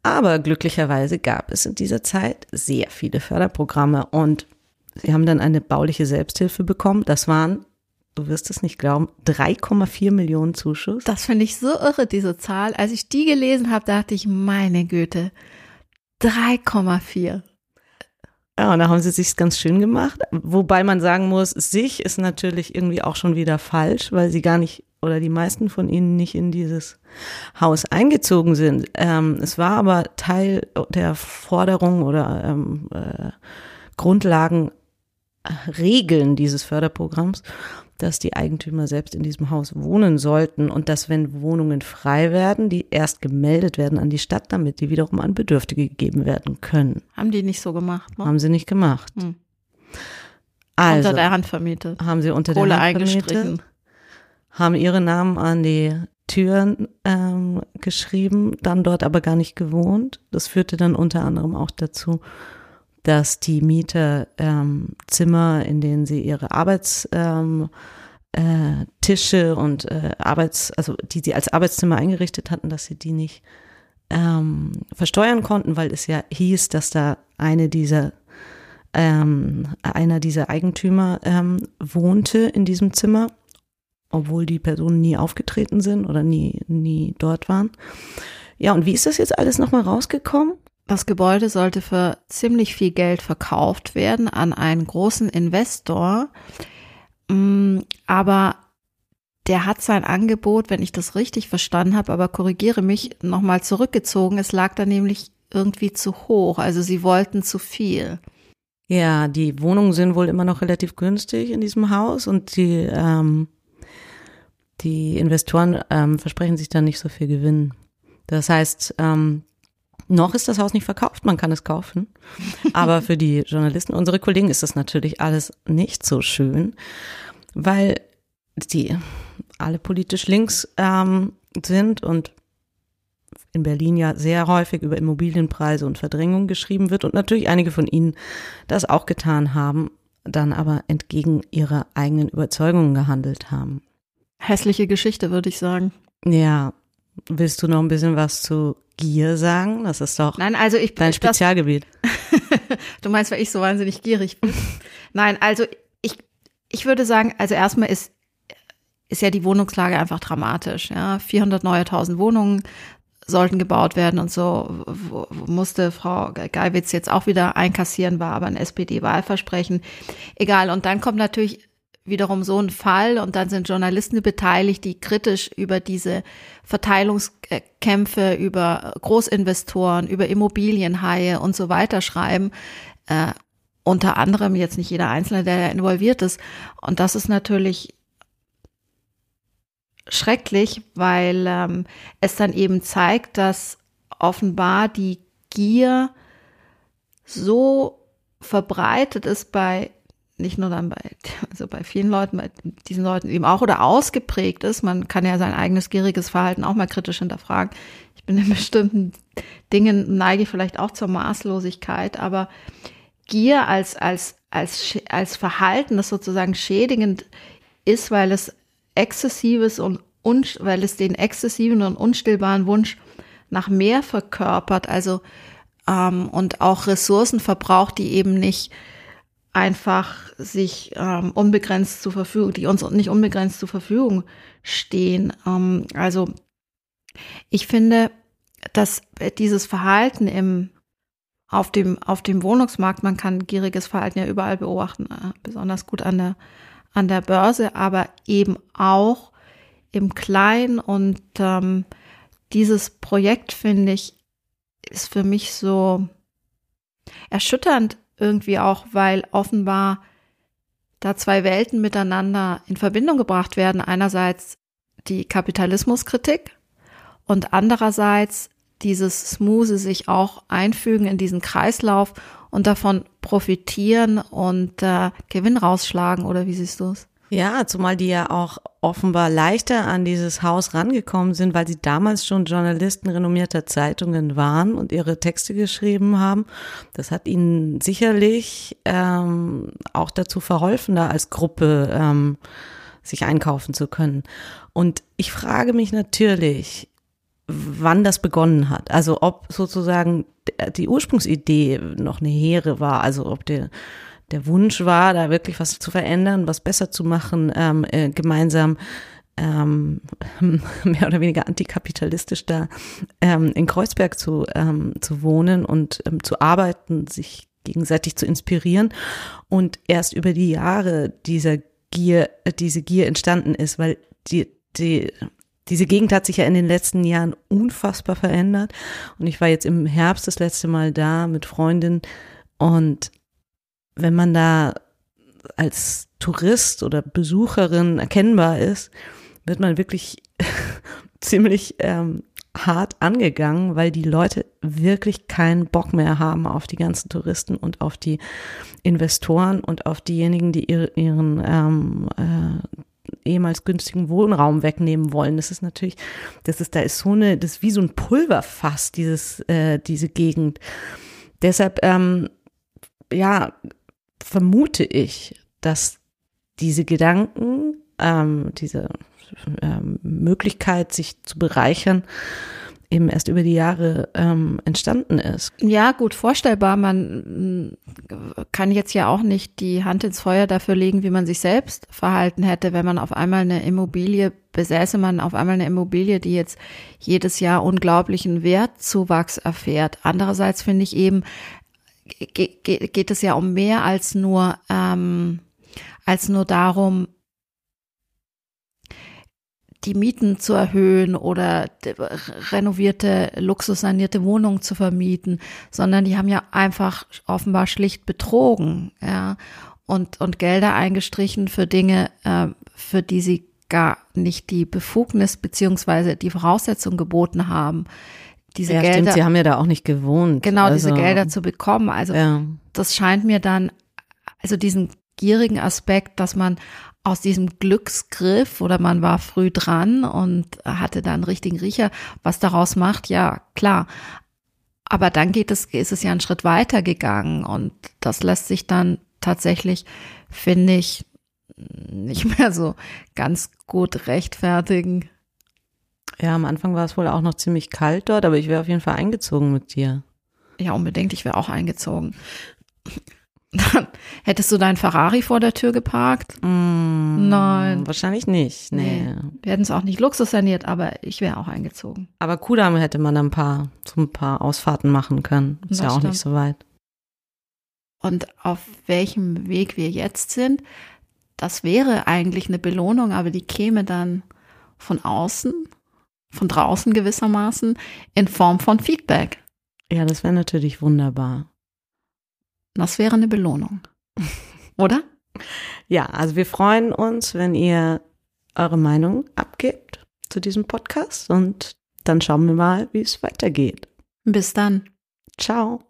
Aber glücklicherweise gab es in dieser Zeit sehr viele Förderprogramme und sie haben dann eine bauliche Selbsthilfe bekommen. Das waren, du wirst es nicht glauben, 3,4 Millionen Zuschuss. Das finde ich so irre, diese Zahl. Als ich die gelesen habe, dachte ich, meine Güte, 3,4. Ja, und da haben sie sich ganz schön gemacht. Wobei man sagen muss, sich ist natürlich irgendwie auch schon wieder falsch, weil sie gar nicht oder die meisten von ihnen nicht in dieses Haus eingezogen sind. Ähm, es war aber Teil der Forderung oder ähm, äh, Grundlagen, Regeln dieses Förderprogramms, dass die Eigentümer selbst in diesem Haus wohnen sollten und dass, wenn Wohnungen frei werden, die erst gemeldet werden an die Stadt, damit die wiederum an Bedürftige gegeben werden können. Haben die nicht so gemacht? Ne? Haben sie nicht gemacht. Hm. Also, unter der Hand vermietet. Haben sie unter Kohle der Hand vermietet. Haben ihre Namen an die Türen ähm, geschrieben, dann dort aber gar nicht gewohnt. Das führte dann unter anderem auch dazu, dass die Mieter ähm, Zimmer, in denen sie ihre Arbeits ähm, äh, Tische und äh, Arbeits, also die sie als Arbeitszimmer eingerichtet hatten, dass sie die nicht ähm, versteuern konnten, weil es ja hieß, dass da eine dieser ähm, einer dieser Eigentümer ähm, wohnte in diesem Zimmer, obwohl die Personen nie aufgetreten sind oder nie nie dort waren. Ja, und wie ist das jetzt alles nochmal rausgekommen? Das Gebäude sollte für ziemlich viel Geld verkauft werden an einen großen Investor. Mm, aber der hat sein Angebot, wenn ich das richtig verstanden habe, aber korrigiere mich, nochmal zurückgezogen. Es lag da nämlich irgendwie zu hoch. Also sie wollten zu viel. Ja, die Wohnungen sind wohl immer noch relativ günstig in diesem Haus und die, ähm, die Investoren ähm, versprechen sich dann nicht so viel Gewinn. Das heißt, ähm, noch ist das Haus nicht verkauft, man kann es kaufen. Aber für die Journalisten, unsere Kollegen, ist das natürlich alles nicht so schön, weil die alle politisch links ähm, sind und in Berlin ja sehr häufig über Immobilienpreise und Verdrängung geschrieben wird und natürlich einige von ihnen das auch getan haben, dann aber entgegen ihrer eigenen Überzeugungen gehandelt haben. Hässliche Geschichte, würde ich sagen. Ja. Willst du noch ein bisschen was zu Gier sagen? Das ist doch Nein, also ich, dein Spezialgebiet. <laughs> du meinst, weil ich so wahnsinnig gierig bin? <laughs> Nein, also ich, ich würde sagen, also erstmal ist ist ja die Wohnungslage einfach dramatisch. Ja, 400 neue 1000 Wohnungen sollten gebaut werden und so musste Frau Geiwitz jetzt auch wieder einkassieren, war aber ein SPD-Wahlversprechen. Egal. Und dann kommt natürlich wiederum so ein Fall und dann sind Journalisten beteiligt, die kritisch über diese Verteilungskämpfe, über Großinvestoren, über Immobilienhaie und so weiter schreiben. Äh, unter anderem jetzt nicht jeder Einzelne, der involviert ist. Und das ist natürlich schrecklich, weil ähm, es dann eben zeigt, dass offenbar die Gier so verbreitet ist bei nicht nur dann bei, <laughs> also bei vielen Leuten, bei diesen Leuten eben auch oder ausgeprägt ist. Man kann ja sein eigenes gieriges Verhalten auch mal kritisch hinterfragen. Ich bin in bestimmten Dingen neige ich vielleicht auch zur Maßlosigkeit, aber Gier als, als, als, als Verhalten, das sozusagen schädigend ist, weil es exzessives und un, weil es den exzessiven und unstillbaren Wunsch nach mehr verkörpert, also ähm, und auch Ressourcen verbraucht, die eben nicht einfach sich ähm, unbegrenzt zur Verfügung, die uns nicht unbegrenzt zur Verfügung stehen. Ähm, also ich finde, dass dieses Verhalten im auf dem auf dem Wohnungsmarkt, man kann gieriges Verhalten ja überall beobachten, äh, besonders gut an der an der Börse, aber eben auch im Kleinen. Und ähm, dieses Projekt, finde ich, ist für mich so erschütternd irgendwie auch, weil offenbar da zwei Welten miteinander in Verbindung gebracht werden. Einerseits die Kapitalismuskritik und andererseits dieses Smoothie sich auch einfügen in diesen Kreislauf und davon profitieren und äh, Gewinn rausschlagen oder wie siehst du es? Ja, zumal die ja auch offenbar leichter an dieses Haus rangekommen sind, weil sie damals schon Journalisten renommierter Zeitungen waren und ihre Texte geschrieben haben. Das hat ihnen sicherlich ähm, auch dazu verholfen, da als Gruppe ähm, sich einkaufen zu können. Und ich frage mich natürlich, wann das begonnen hat. Also ob sozusagen die Ursprungsidee noch eine Heere war, also ob der, der Wunsch war, da wirklich was zu verändern, was besser zu machen, ähm, äh, gemeinsam ähm, <laughs> mehr oder weniger antikapitalistisch da ähm, in Kreuzberg zu, ähm, zu wohnen und ähm, zu arbeiten, sich gegenseitig zu inspirieren und erst über die Jahre dieser Gier, äh, diese Gier entstanden ist, weil die, die diese Gegend hat sich ja in den letzten Jahren unfassbar verändert. Und ich war jetzt im Herbst das letzte Mal da mit Freundin. Und wenn man da als Tourist oder Besucherin erkennbar ist, wird man wirklich <laughs> ziemlich ähm, hart angegangen, weil die Leute wirklich keinen Bock mehr haben auf die ganzen Touristen und auf die Investoren und auf diejenigen, die ihre, ihren ähm, äh, ehemals günstigen Wohnraum wegnehmen wollen. Das ist natürlich, das ist, da ist so eine, das ist wie so ein Pulverfass, dieses, äh, diese Gegend. Deshalb, ähm, ja, vermute ich, dass diese Gedanken, ähm, diese ähm, Möglichkeit, sich zu bereichern, eben erst über die Jahre ähm, entstanden ist. Ja, gut vorstellbar. Man mm, kann jetzt ja auch nicht die Hand ins Feuer dafür legen, wie man sich selbst verhalten hätte, wenn man auf einmal eine Immobilie besäße, man auf einmal eine Immobilie, die jetzt jedes Jahr unglaublichen Wertzuwachs erfährt. Andererseits finde ich eben, geht es ja um mehr als nur, ähm, als nur darum, die Mieten zu erhöhen oder renovierte, luxussanierte Wohnungen zu vermieten, sondern die haben ja einfach offenbar schlicht betrogen, ja, und, und Gelder eingestrichen für Dinge, äh, für die sie gar nicht die Befugnis beziehungsweise die Voraussetzung geboten haben, diese ja, Gelder. Stimmt, sie haben ja da auch nicht gewohnt. Genau, also, diese Gelder zu bekommen. Also ja. das scheint mir dann, also diesen gierigen Aspekt, dass man aus diesem Glücksgriff oder man war früh dran und hatte da einen richtigen Riecher, was daraus macht, ja, klar. Aber dann geht es, ist es ja einen Schritt weiter gegangen und das lässt sich dann tatsächlich, finde ich, nicht mehr so ganz gut rechtfertigen. Ja, am Anfang war es wohl auch noch ziemlich kalt dort, aber ich wäre auf jeden Fall eingezogen mit dir. Ja, unbedingt, ich wäre auch eingezogen. <laughs> Dann hättest du dein Ferrari vor der Tür geparkt? Mm, Nein. Wahrscheinlich nicht. Nee. Nee. Wir hätten es auch nicht luxussaniert, aber ich wäre auch eingezogen. Aber Kudamm hätte man ein paar, so ein paar Ausfahrten machen können. Ist Das ja auch stimmt. nicht so weit. Und auf welchem Weg wir jetzt sind, das wäre eigentlich eine Belohnung, aber die käme dann von außen, von draußen gewissermaßen, in Form von Feedback. Ja, das wäre natürlich wunderbar. Das wäre eine Belohnung. Oder? <laughs> Ja, also wir freuen uns, wenn ihr eure Meinung abgebt zu diesem Podcast und dann schauen wir mal, wie es weitergeht. Bis dann. Ciao.